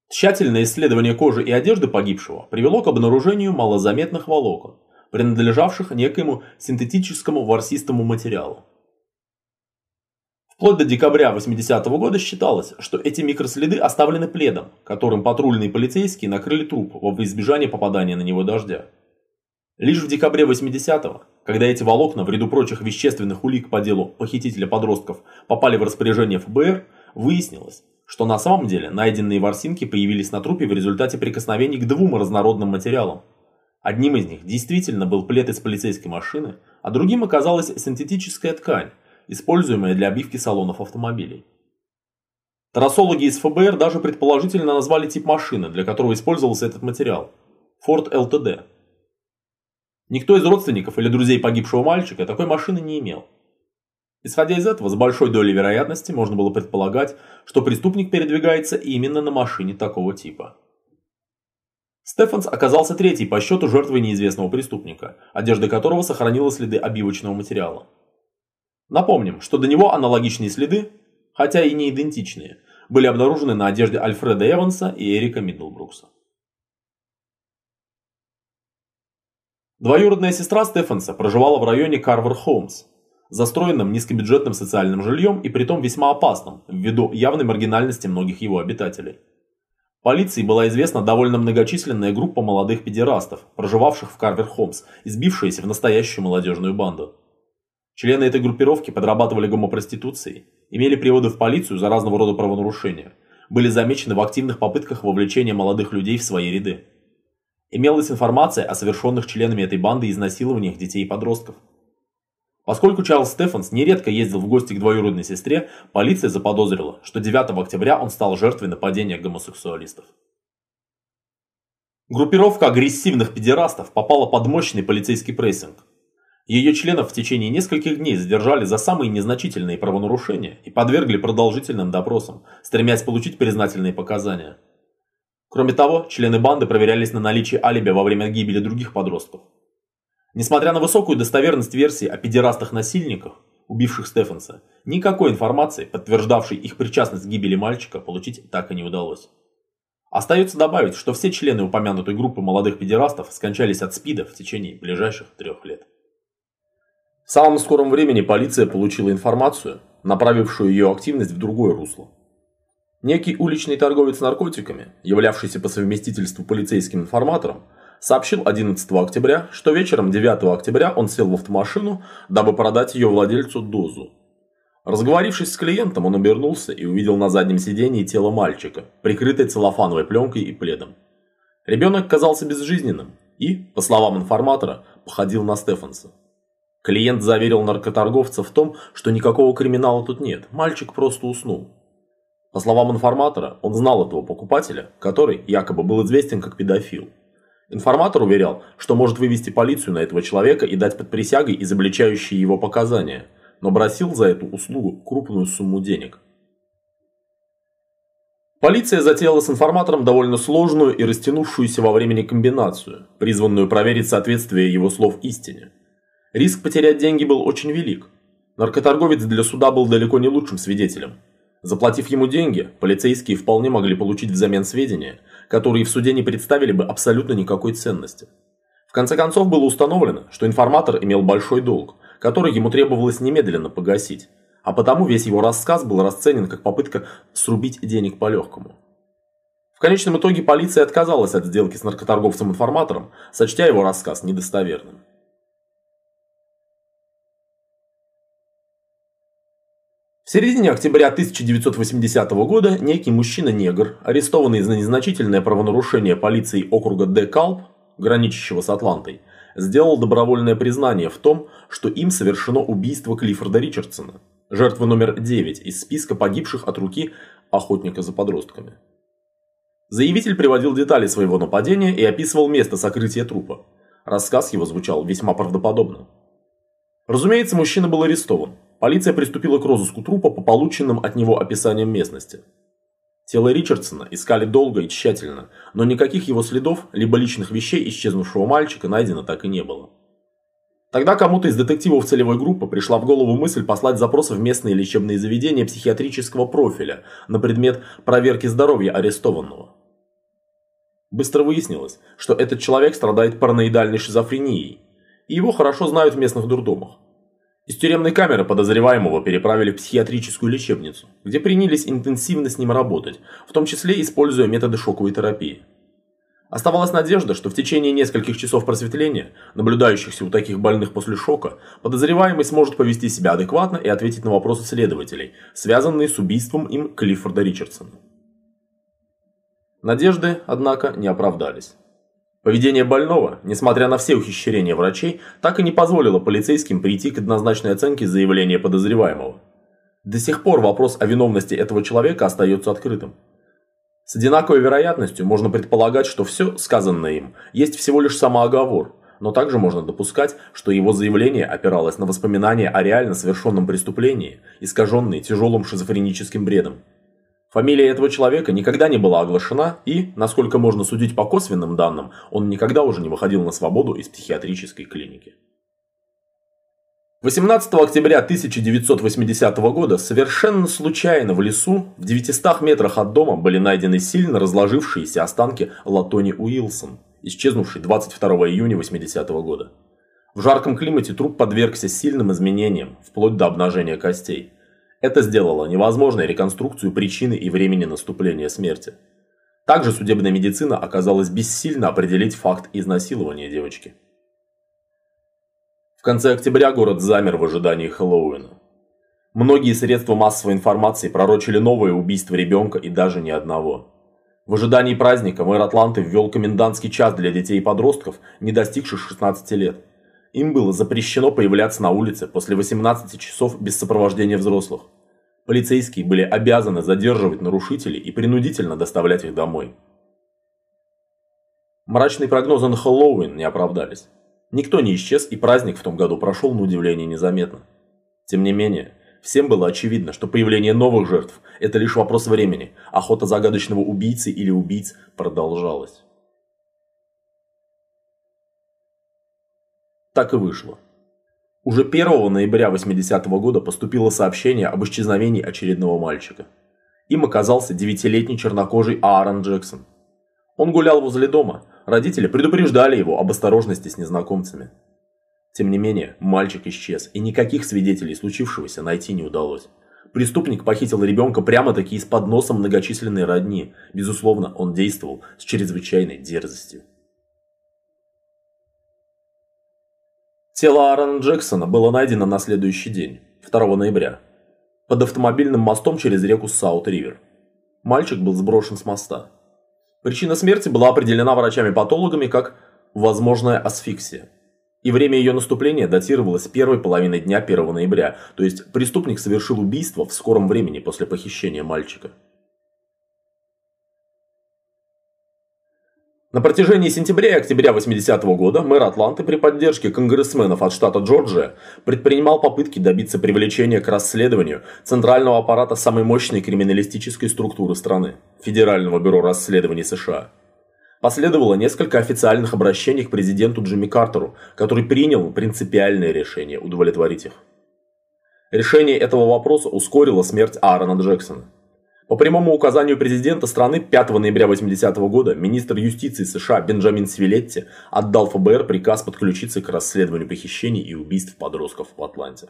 Тщательное исследование кожи и одежды погибшего привело к обнаружению малозаметных волокон, принадлежавших некоему синтетическому ворсистому материалу. Вплоть до декабря 80-го года считалось, что эти микроследы оставлены пледом, которым патрульные полицейские накрыли труп во избежание попадания на него дождя. Лишь в декабре 80-го, когда эти волокна в ряду прочих вещественных улик по делу похитителя подростков попали в распоряжение ФБР, выяснилось, что на самом деле найденные ворсинки появились на трупе в результате прикосновений к двум разнородным материалам, Одним из них действительно был плед из полицейской машины, а другим оказалась синтетическая ткань, используемая для обивки салонов автомобилей. Трассологи из ФБР даже предположительно назвали тип машины, для которого использовался этот материал – Ford LTD. Никто из родственников или друзей погибшего мальчика такой машины не имел. Исходя из этого, с большой долей вероятности можно было предполагать, что преступник передвигается именно на машине такого типа. Стефанс оказался третьей по счету жертвой неизвестного преступника, одежда которого сохранила следы обивочного материала. Напомним, что до него аналогичные следы, хотя и не идентичные, были обнаружены на одежде Альфреда Эванса и Эрика Миддлбрукса. Двоюродная сестра Стефанса проживала в районе Карвер Холмс, застроенном низкобюджетным социальным жильем и притом весьма опасным, ввиду явной маргинальности многих его обитателей. Полиции была известна довольно многочисленная группа молодых педерастов, проживавших в Карвер-Холмс, избившаяся в настоящую молодежную банду. Члены этой группировки подрабатывали гомопроституцией, имели приводы в полицию за разного рода правонарушения, были замечены в активных попытках вовлечения молодых людей в свои ряды. Имелась информация о совершенных членами этой банды изнасилованиях детей и подростков. Поскольку Чарльз Стефанс нередко ездил в гости к двоюродной сестре, полиция заподозрила, что 9 октября он стал жертвой нападения гомосексуалистов. Группировка агрессивных педерастов попала под мощный полицейский прессинг. Ее членов в течение нескольких дней задержали за самые незначительные правонарушения и подвергли продолжительным допросам, стремясь получить признательные показания. Кроме того, члены банды проверялись на наличие алиби во время гибели других подростков. Несмотря на высокую достоверность версии о педерастах-насильниках, убивших Стефанса, никакой информации, подтверждавшей их причастность к гибели мальчика, получить так и не удалось. Остается добавить, что все члены упомянутой группы молодых педерастов скончались от СПИДа в течение ближайших трех лет. В самом скором времени полиция получила информацию, направившую ее активность в другое русло. Некий уличный торговец наркотиками, являвшийся по совместительству полицейским информатором, сообщил 11 октября, что вечером 9 октября он сел в автомашину, дабы продать ее владельцу дозу. Разговорившись с клиентом, он обернулся и увидел на заднем сидении тело мальчика, прикрытое целлофановой пленкой и пледом. Ребенок казался безжизненным и, по словам информатора, походил на Стефанса. Клиент заверил наркоторговца в том, что никакого криминала тут нет, мальчик просто уснул. По словам информатора, он знал этого покупателя, который якобы был известен как педофил. Информатор уверял, что может вывести полицию на этого человека и дать под присягой изобличающие его показания, но бросил за эту услугу крупную сумму денег. Полиция затеяла с информатором довольно сложную и растянувшуюся во времени комбинацию, призванную проверить соответствие его слов истине. Риск потерять деньги был очень велик. Наркоторговец для суда был далеко не лучшим свидетелем. Заплатив ему деньги, полицейские вполне могли получить взамен сведения, которые в суде не представили бы абсолютно никакой ценности. В конце концов было установлено, что информатор имел большой долг, который ему требовалось немедленно погасить, а потому весь его рассказ был расценен как попытка срубить денег по-легкому. В конечном итоге полиция отказалась от сделки с наркоторговцем-информатором, сочтя его рассказ недостоверным. В середине октября 1980 года некий мужчина-негр, арестованный за незначительное правонарушение полиции округа Декалп, граничащего с Атлантой, сделал добровольное признание в том, что им совершено убийство Клиффорда Ричардсона, жертвы номер 9 из списка погибших от руки охотника за подростками. Заявитель приводил детали своего нападения и описывал место сокрытия трупа. Рассказ его звучал весьма правдоподобно. Разумеется, мужчина был арестован. Полиция приступила к розыску трупа по полученным от него описаниям местности. Тело Ричардсона искали долго и тщательно, но никаких его следов, либо личных вещей исчезнувшего мальчика найдено так и не было. Тогда кому-то из детективов целевой группы пришла в голову мысль послать запросы в местные лечебные заведения психиатрического профиля на предмет проверки здоровья арестованного. Быстро выяснилось, что этот человек страдает параноидальной шизофренией, и его хорошо знают в местных дурдомах. Из тюремной камеры подозреваемого переправили в психиатрическую лечебницу, где принялись интенсивно с ним работать, в том числе используя методы шоковой терапии. Оставалась надежда, что в течение нескольких часов просветления, наблюдающихся у таких больных после шока, подозреваемый сможет повести себя адекватно и ответить на вопросы следователей, связанные с убийством им Клиффорда Ричардсона. Надежды, однако, не оправдались. Поведение больного, несмотря на все ухищрения врачей, так и не позволило полицейским прийти к однозначной оценке заявления подозреваемого. До сих пор вопрос о виновности этого человека остается открытым. С одинаковой вероятностью можно предполагать, что все сказанное им есть всего лишь самооговор, но также можно допускать, что его заявление опиралось на воспоминания о реально совершенном преступлении, искаженные тяжелым шизофреническим бредом. Фамилия этого человека никогда не была оглашена и, насколько можно судить по косвенным данным, он никогда уже не выходил на свободу из психиатрической клиники. 18 октября 1980 года совершенно случайно в лесу в 900 метрах от дома были найдены сильно разложившиеся останки Латони Уилсон, исчезнувшей 22 июня 80 года. В жарком климате труп подвергся сильным изменениям, вплоть до обнажения костей. Это сделало невозможной реконструкцию причины и времени наступления смерти. Также судебная медицина оказалась бессильна определить факт изнасилования девочки. В конце октября город замер в ожидании Хэллоуина. Многие средства массовой информации пророчили новое убийство ребенка и даже не одного. В ожидании праздника мэр Атланты ввел комендантский час для детей и подростков, не достигших 16 лет. Им было запрещено появляться на улице после 18 часов без сопровождения взрослых. Полицейские были обязаны задерживать нарушителей и принудительно доставлять их домой. Мрачные прогнозы на Хэллоуин не оправдались. Никто не исчез, и праздник в том году прошел на удивление незаметно. Тем не менее, всем было очевидно, что появление новых жертв – это лишь вопрос времени, охота загадочного убийцы или убийц продолжалась. Так и вышло. Уже 1 ноября 80 -го года поступило сообщение об исчезновении очередного мальчика. Им оказался девятилетний чернокожий Аарон Джексон. Он гулял возле дома, родители предупреждали его об осторожности с незнакомцами. Тем не менее, мальчик исчез, и никаких свидетелей случившегося найти не удалось. Преступник похитил ребенка прямо-таки из-под носа многочисленной родни. Безусловно, он действовал с чрезвычайной дерзостью. Тело Аарона Джексона было найдено на следующий день, 2 ноября, под автомобильным мостом через реку Саут-Ривер. Мальчик был сброшен с моста. Причина смерти была определена врачами-патологами как возможная асфиксия. И время ее наступления датировалось первой половиной дня 1 ноября, то есть преступник совершил убийство в скором времени после похищения мальчика. На протяжении сентября и октября 80-го года мэр Атланты при поддержке конгрессменов от штата Джорджия предпринимал попытки добиться привлечения к расследованию центрального аппарата самой мощной криминалистической структуры страны – Федерального бюро расследований США. Последовало несколько официальных обращений к президенту Джимми Картеру, который принял принципиальное решение удовлетворить их. Решение этого вопроса ускорило смерть Аарона Джексона. По прямому указанию президента страны 5 ноября 80 -го года министр юстиции США Бенджамин Свилетти отдал ФБР приказ подключиться к расследованию похищений и убийств подростков в Атланте.